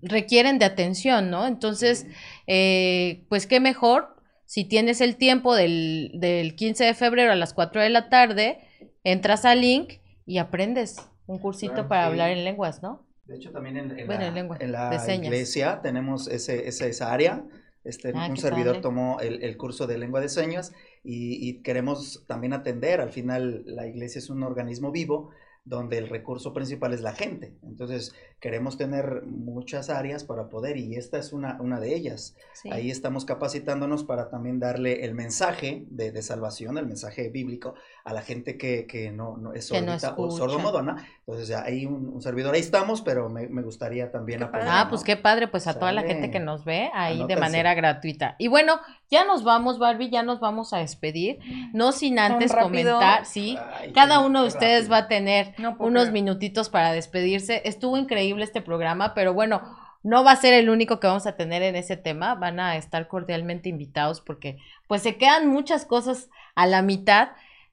requieren de atención, ¿no? Entonces, eh, pues qué mejor si tienes el tiempo del, del 15 de febrero a las 4 de la tarde, entras al link y aprendes un cursito Claro, para sí. hablar en lenguas, ¿no? De hecho, también en, en Bueno, la, en lengua, en la iglesia tenemos ese, ese- esa área. Este, Ah, un qué servidor padre. tomó el, el curso de lengua de señas y, y queremos también atender. Al final, la iglesia es un organismo vivo donde el recurso principal es la gente. Entonces, queremos tener muchas áreas para poder y esta es una, una de ellas. Sí. Ahí estamos capacitándonos para también darle el mensaje de, de salvación, el mensaje bíblico a la gente que, que no, no es Que no sordita o sordomodona. Entonces, ya hay un, un servidor, ahí estamos, pero me, me gustaría también apoyar. Ah, pues qué padre, pues a toda la gente que nos ve ahí de manera gratuita. Y bueno, ya nos vamos, Barbie, ya nos vamos a despedir, no sin antes comentar, sí, Ay, cada uno de ustedes rápido. va a tener No unos creer. minutitos para despedirse. Estuvo increíble este programa, pero bueno, no va a ser el único que vamos a tener en ese tema. Van a estar cordialmente invitados porque pues se quedan muchas cosas a la mitad,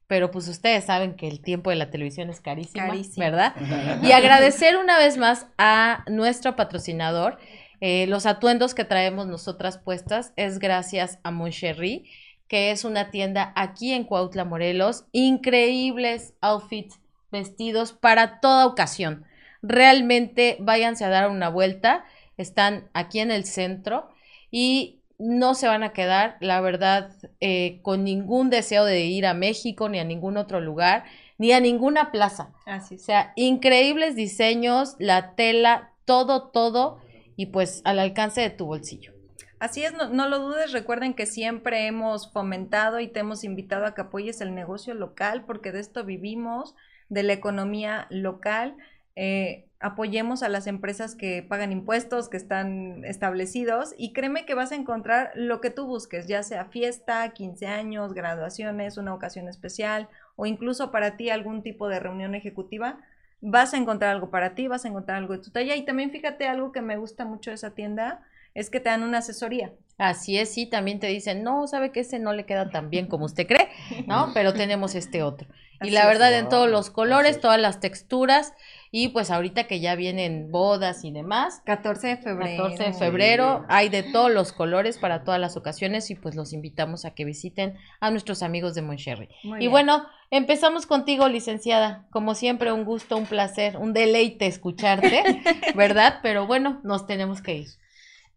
pero pues ustedes saben que el tiempo de la televisión es carísimo, Carísimo. ¿verdad? Y agradecer una vez más a nuestro patrocinador. Eh, los atuendos que traemos nosotras puestas es gracias a Moncherry, que es una tienda aquí en Cuautla, Morelos. Increíbles outfits, vestidos para toda ocasión. Realmente váyanse a dar una vuelta. Están aquí en el centro y no se van a quedar, la verdad, eh, con ningún deseo de ir a México ni a ningún otro lugar, ni a ninguna plaza. Así O sea, increíbles diseños, la tela, todo, todo, y pues al alcance de tu bolsillo. Así es, no, no lo dudes, recuerden que siempre hemos fomentado y te hemos invitado a que apoyes el negocio local, porque de esto vivimos, de la economía local. Eh, apoyemos a las empresas que pagan impuestos, que están establecidos, y créeme que vas a encontrar lo que tú busques, ya sea fiesta, 15 años, graduaciones, una ocasión especial, o incluso para ti algún tipo de reunión ejecutiva. vas a encontrar algo para ti, vas a encontrar algo de tu talla. Y también fíjate algo que me gusta mucho de esa tienda, es que te dan una asesoría. Así es, sí, también te dicen, no, sabe que ese no le queda tan bien como usted cree, ¿no? Pero tenemos este otro. Y Así la es. verdad, en todos los colores, es. todas las texturas, y pues ahorita que ya vienen bodas y demás, 14 de febrero. 14 de febrero, hay de todos los colores para todas las ocasiones y pues los invitamos a que visiten a nuestros amigos de Moncherry. Muy Y bien. bueno, empezamos contigo, licenciada. Como siempre, un gusto, un placer, un deleite escucharte, ¿verdad? Pero bueno, nos tenemos que ir.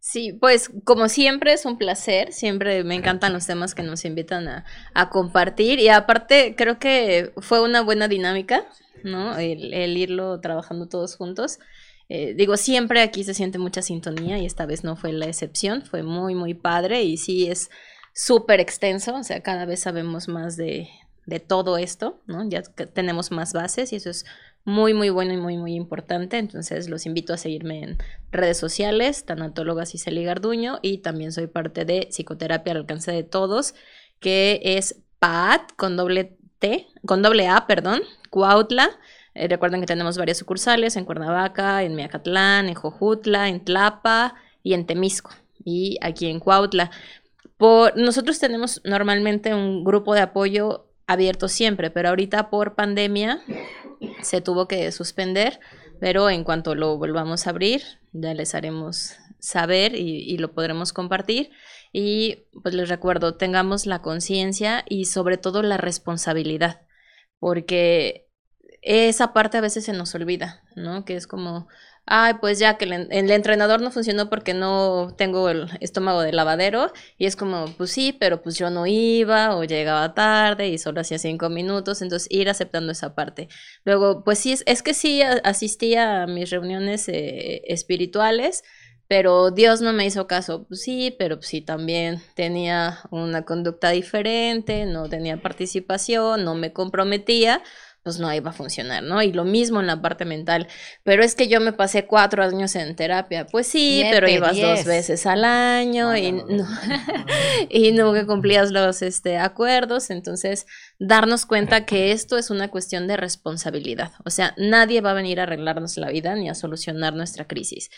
Sí, pues como siempre es un placer, siempre me encantan los temas que nos invitan a, a compartir y aparte creo que fue una buena dinámica, ¿no? El, el irlo trabajando todos juntos. Eh, digo, siempre aquí se siente mucha sintonía y esta vez no fue la excepción, fue muy, muy padre y sí es súper extenso, o sea, cada vez sabemos más de, de todo esto, ¿no? Ya tenemos más bases y eso es muy, muy bueno y muy, muy importante. Entonces los invito a seguirme en redes sociales, Tanatóloga Cicely Garduño, y también soy parte de Psicoterapia al alcance de todos, que es PAT con doble T, con doble A, perdón, Cuautla. Eh, recuerden que tenemos varias sucursales en Cuernavaca, en Miacatlán, en Jojutla, en Tlapa y en Temisco. Y aquí en Cuautla. Por, nosotros tenemos normalmente un grupo de apoyo abierto siempre, pero ahorita por pandemia se tuvo que suspender, pero en cuanto lo volvamos a abrir, ya les haremos saber y, y lo podremos compartir. Y pues les recuerdo, tengamos la conciencia y sobre todo la responsabilidad, porque esa parte a veces se nos olvida, ¿no? Que es como, ay, pues ya que el, en- el entrenador no funcionó porque no tengo el estómago de lavadero, y es como, pues sí, pero pues yo no iba o llegaba tarde y solo hacía cinco minutos, entonces ir aceptando esa parte. Luego, pues sí, es, que sí asistía a mis reuniones eh, espirituales, pero Dios no me hizo caso. Pues sí, pero pues sí también tenía una conducta diferente, no tenía participación, no me comprometía, pues no iba a funcionar, ¿no? Y lo mismo en la parte mental. Pero es que yo me pasé cuatro años en terapia. Pues sí, Siete, pero ibas diez. dos veces al año y Mándalo, no, y nunca cumplías los este, acuerdos. Entonces, darnos cuenta que esto es una cuestión de responsabilidad. O sea, nadie va a venir a arreglarnos la vida ni a solucionar nuestra crisis.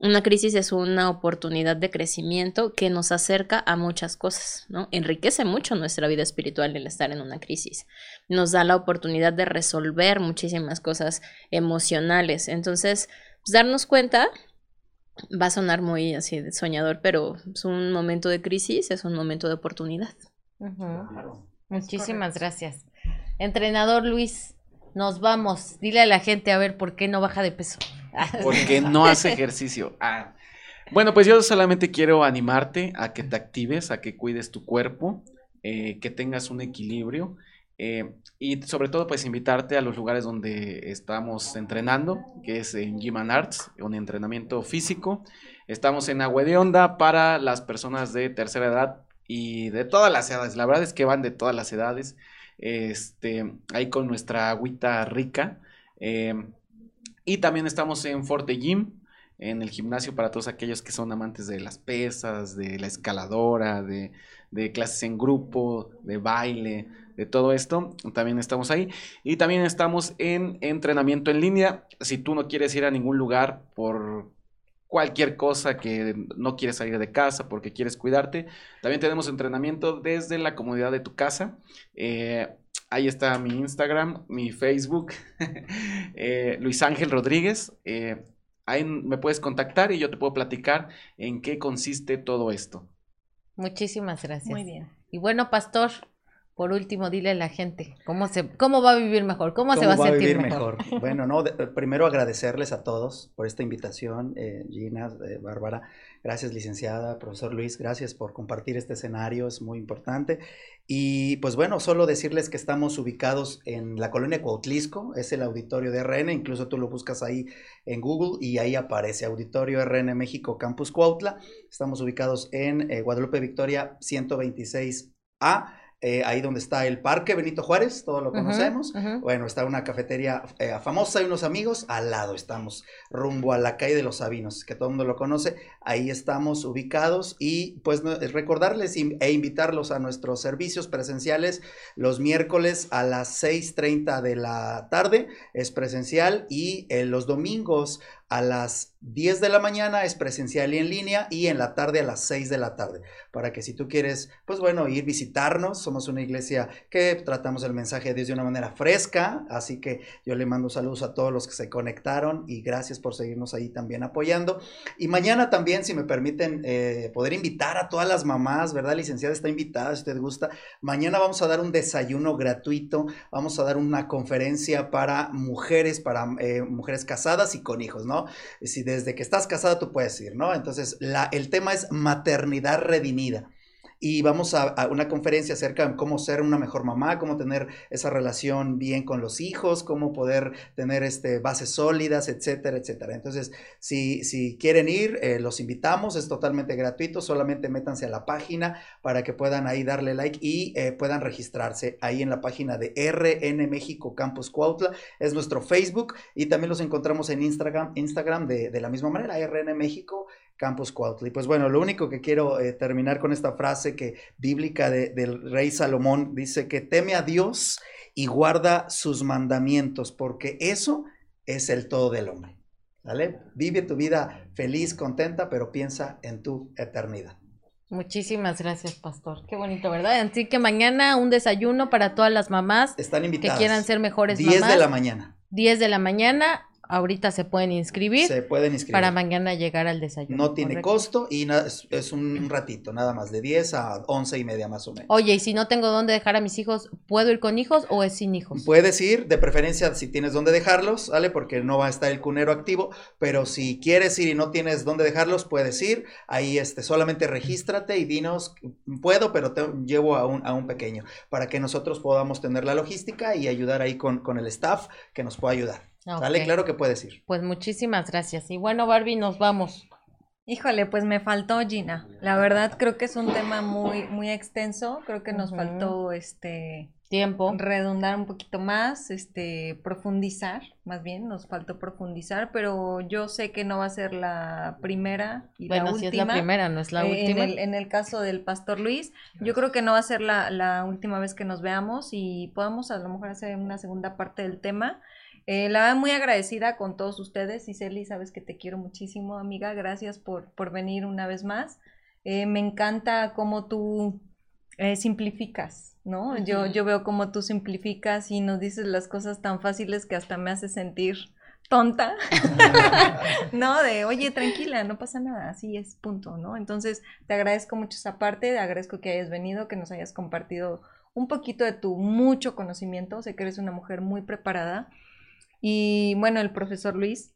Una crisis es una oportunidad de crecimiento que nos acerca a muchas cosas, ¿no? Enriquece mucho nuestra vida espiritual el estar en una crisis. Nos da la oportunidad de resolver muchísimas cosas emocionales. Entonces, pues, darnos cuenta va a sonar muy así de soñador, pero es un momento de crisis, es un momento de oportunidad. Muchísimas correcto. gracias. Entrenador Luis, nos vamos. Dile a la gente a ver por qué no baja de peso. Porque no hace ejercicio. Ah. Bueno, pues yo solamente quiero animarte a que te actives, a que cuides tu cuerpo, eh, que tengas un equilibrio eh, y sobre todo pues invitarte a los lugares donde estamos entrenando, que es en Gym and Arts, un entrenamiento físico. Estamos en Agua de Onda para las personas de tercera edad y de todas las edades. La verdad es que van de todas las edades. Este, ahí con nuestra agüita rica. eh, y también estamos en Forte Gym, en el gimnasio para todos aquellos que son amantes de las pesas, de la escaladora, de, clases en grupo, de baile, de todo esto. También estamos ahí. Y también estamos en entrenamiento en línea. Si tú no quieres ir a ningún lugar por cualquier cosa que no quieres salir de casa porque quieres cuidarte, también tenemos entrenamiento desde la comodidad de tu casa. Eh, Ahí está mi Instagram, mi Facebook, eh, Luis Ángel Rodríguez. eh, ahí me puedes contactar y yo te puedo platicar en qué consiste todo esto. Muchísimas gracias. Muy bien. Y bueno, Pastor, por último, dile a la gente cómo se, cómo va a vivir mejor, cómo, se ¿Cómo va a sentir mejor. Bueno, no, de- primero agradecerles a todos por esta invitación, eh, Gina, eh, Bárbara, gracias licenciada, profesor Luis, gracias por compartir este escenario, es muy importante. Y pues bueno, solo decirles que estamos ubicados en la colonia Cuautlisco, es el auditorio de RN, incluso tú lo buscas ahí en Google y ahí aparece Auditorio RN México Campus Cuautla. Estamos ubicados en eh, Guadalupe Victoria 126A eh, ahí donde está el Parque Benito Juárez, todos lo conocemos. Bueno, está una cafetería eh, famosa y unos amigos, al lado estamos, rumbo a la calle de los Sabinos, que todo el mundo lo conoce, ahí estamos ubicados y pues no- recordarles e invitarlos a nuestros servicios presenciales los miércoles a las 6.30 de la tarde, es presencial y eh, los domingos a las 10 de la mañana es presencial y en línea y en la tarde a las 6 de la tarde, para que si tú quieres, pues bueno, ir visitarnos, somos una iglesia que tratamos el mensaje de Dios de una manera fresca, así que yo le mando saludos a todos los que se conectaron y gracias por seguirnos ahí también apoyando. Y mañana también, si me permiten, eh, poder invitar a todas las mamás, ¿verdad? Licenciada está invitada, si usted gusta. Mañana vamos a dar un desayuno gratuito, vamos a dar una conferencia para mujeres, para eh, mujeres casadas y con hijos, ¿no? Si desde que estás casada tú puedes ir, ¿no? Entonces, la, el tema es maternidad redimida. Y vamos a, una conferencia acerca de cómo ser una mejor mamá, cómo tener esa relación bien con los hijos, cómo poder tener este, bases sólidas, etcétera, etcétera. Entonces, si, si quieren ir, eh, los invitamos, es totalmente gratuito, solamente métanse a la página para que puedan ahí darle like y eh, puedan registrarse ahí en la página de RN México Campus Cuautla, es nuestro Facebook y también los encontramos en Instagram, Instagram de, de la misma manera, RN México Campus Cuautla. Y pues bueno, lo único que quiero eh, terminar con esta frase que bíblica de- del rey Salomón dice que teme a Dios y guarda sus mandamientos, porque eso es el todo del hombre. ¿Vale? Vive tu vida feliz, contenta, pero piensa en tu eternidad. Muchísimas gracias, pastor. Qué bonito, ¿verdad? Así que mañana un desayuno para todas las mamás Están que quieran ser mejores 10 mamás. de la mañana. 10 de la mañana. Ahorita se pueden inscribir Se pueden inscribir. para mañana llegar al desayuno. No tiene ¿correcto? costo y es un ratito, nada más, de 10 a 11 y media más o menos. Oye, y si no tengo dónde dejar a mis hijos, ¿puedo ir con hijos o es sin hijos? Puedes ir, de preferencia si tienes dónde dejarlos, ¿vale? Porque no va a estar el cunero activo, pero si quieres ir y no tienes dónde dejarlos, puedes ir. Ahí este, solamente regístrate y dinos, puedo, pero te llevo a un, a un pequeño, para que nosotros podamos tener la logística y ayudar ahí con, con el staff que nos pueda ayudar. ¿Vale? Ok. Claro que puedes ir. Pues muchísimas gracias. Y bueno, Barbie, nos vamos. Híjole, pues me faltó Gina. La verdad creo que es un tema muy, muy extenso. Creo que nos faltó este Tiempo. redundar un poquito más, este, profundizar, más bien, nos faltó profundizar, pero yo sé que no va a ser la primera y la Bueno, si última. es la primera, no es la Eh, última. En el, en el caso del pastor Luis, yo creo que no va a ser la, la última vez que nos veamos y podamos a lo mejor hacer una segunda parte del tema. Eh, la verdad, muy agradecida con todos ustedes. Iseli, sabes que te quiero muchísimo, amiga. Gracias por, por venir una vez más. Eh, me encanta cómo tú eh, simplificas, ¿no? Yo, yo veo cómo tú simplificas y nos dices las cosas tan fáciles que hasta me hace sentir tonta. no, de, oye, tranquila, no pasa nada, así es, punto, ¿no? Entonces, te agradezco mucho esa parte, te agradezco que hayas venido, que nos hayas compartido un poquito de tu mucho conocimiento, sé que eres una mujer muy preparada. Y bueno, el profesor Luis,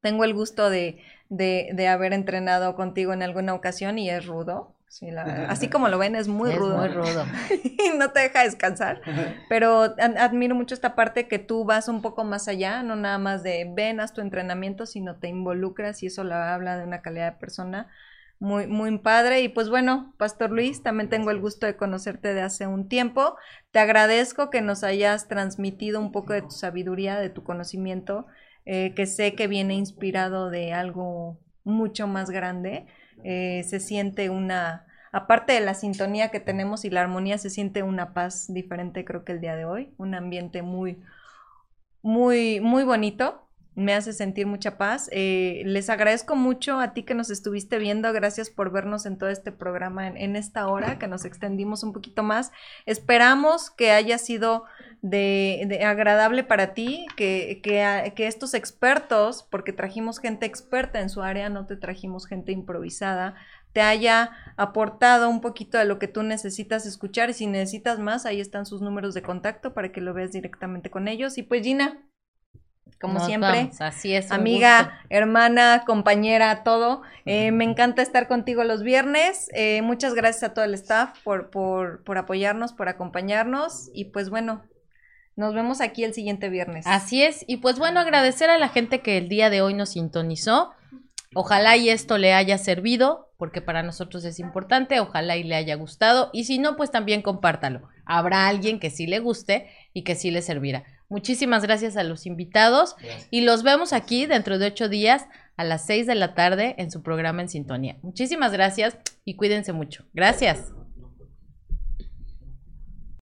tengo el gusto de, de, de haber entrenado contigo en alguna ocasión y es rudo. Sí, la- así como lo ven, es muy es rudo. muy rudo. y no te deja descansar. Pero ad- admiro mucho esta parte que tú vas un poco más allá, no nada más de ven, haz tu entrenamiento, sino te involucras y eso la habla de una calidad de persona muy, muy padre. Y pues bueno, Pastor Luis, también tengo el gusto de conocerte de hace un tiempo. Te agradezco que nos hayas transmitido un poco de tu sabiduría, de tu conocimiento, eh, que sé que viene inspirado de algo mucho más grande. Eh, se siente una, aparte de la sintonía que tenemos y la armonía, se siente una paz diferente creo que el día de hoy, un ambiente muy, muy, muy bonito. Me hace sentir mucha paz. Eh, les agradezco mucho a ti que nos estuviste viendo. Gracias por vernos en todo este programa en, esta hora, que nos extendimos un poquito más. Esperamos que haya sido de, agradable para ti, que, que, a- que estos expertos, porque trajimos gente experta en su área, no te trajimos gente improvisada, te haya aportado un poquito de lo que tú necesitas escuchar y si necesitas más, ahí están sus números de contacto para que lo veas directamente con ellos. Y pues Gina, como Nos siempre, vamos, Así es. gusto. amiga, hermana, compañera, todo. Eh, me encanta estar contigo los viernes. Eh, muchas gracias a todo el staff por, por, por apoyarnos, por acompañarnos. Y pues bueno, nos vemos aquí el siguiente viernes. Así es. Y pues bueno, agradecer a la gente que el día de hoy nos sintonizó. Ojalá y esto le haya servido. porque para nosotros es importante, ojalá y le haya gustado, y si no, pues también compártalo. Habrá alguien que sí le guste y que sí le servirá. Muchísimas gracias a los invitados y los vemos aquí dentro de ocho días a las seis de la tarde en su programa En Sintonía. Muchísimas gracias y cuídense mucho. Gracias.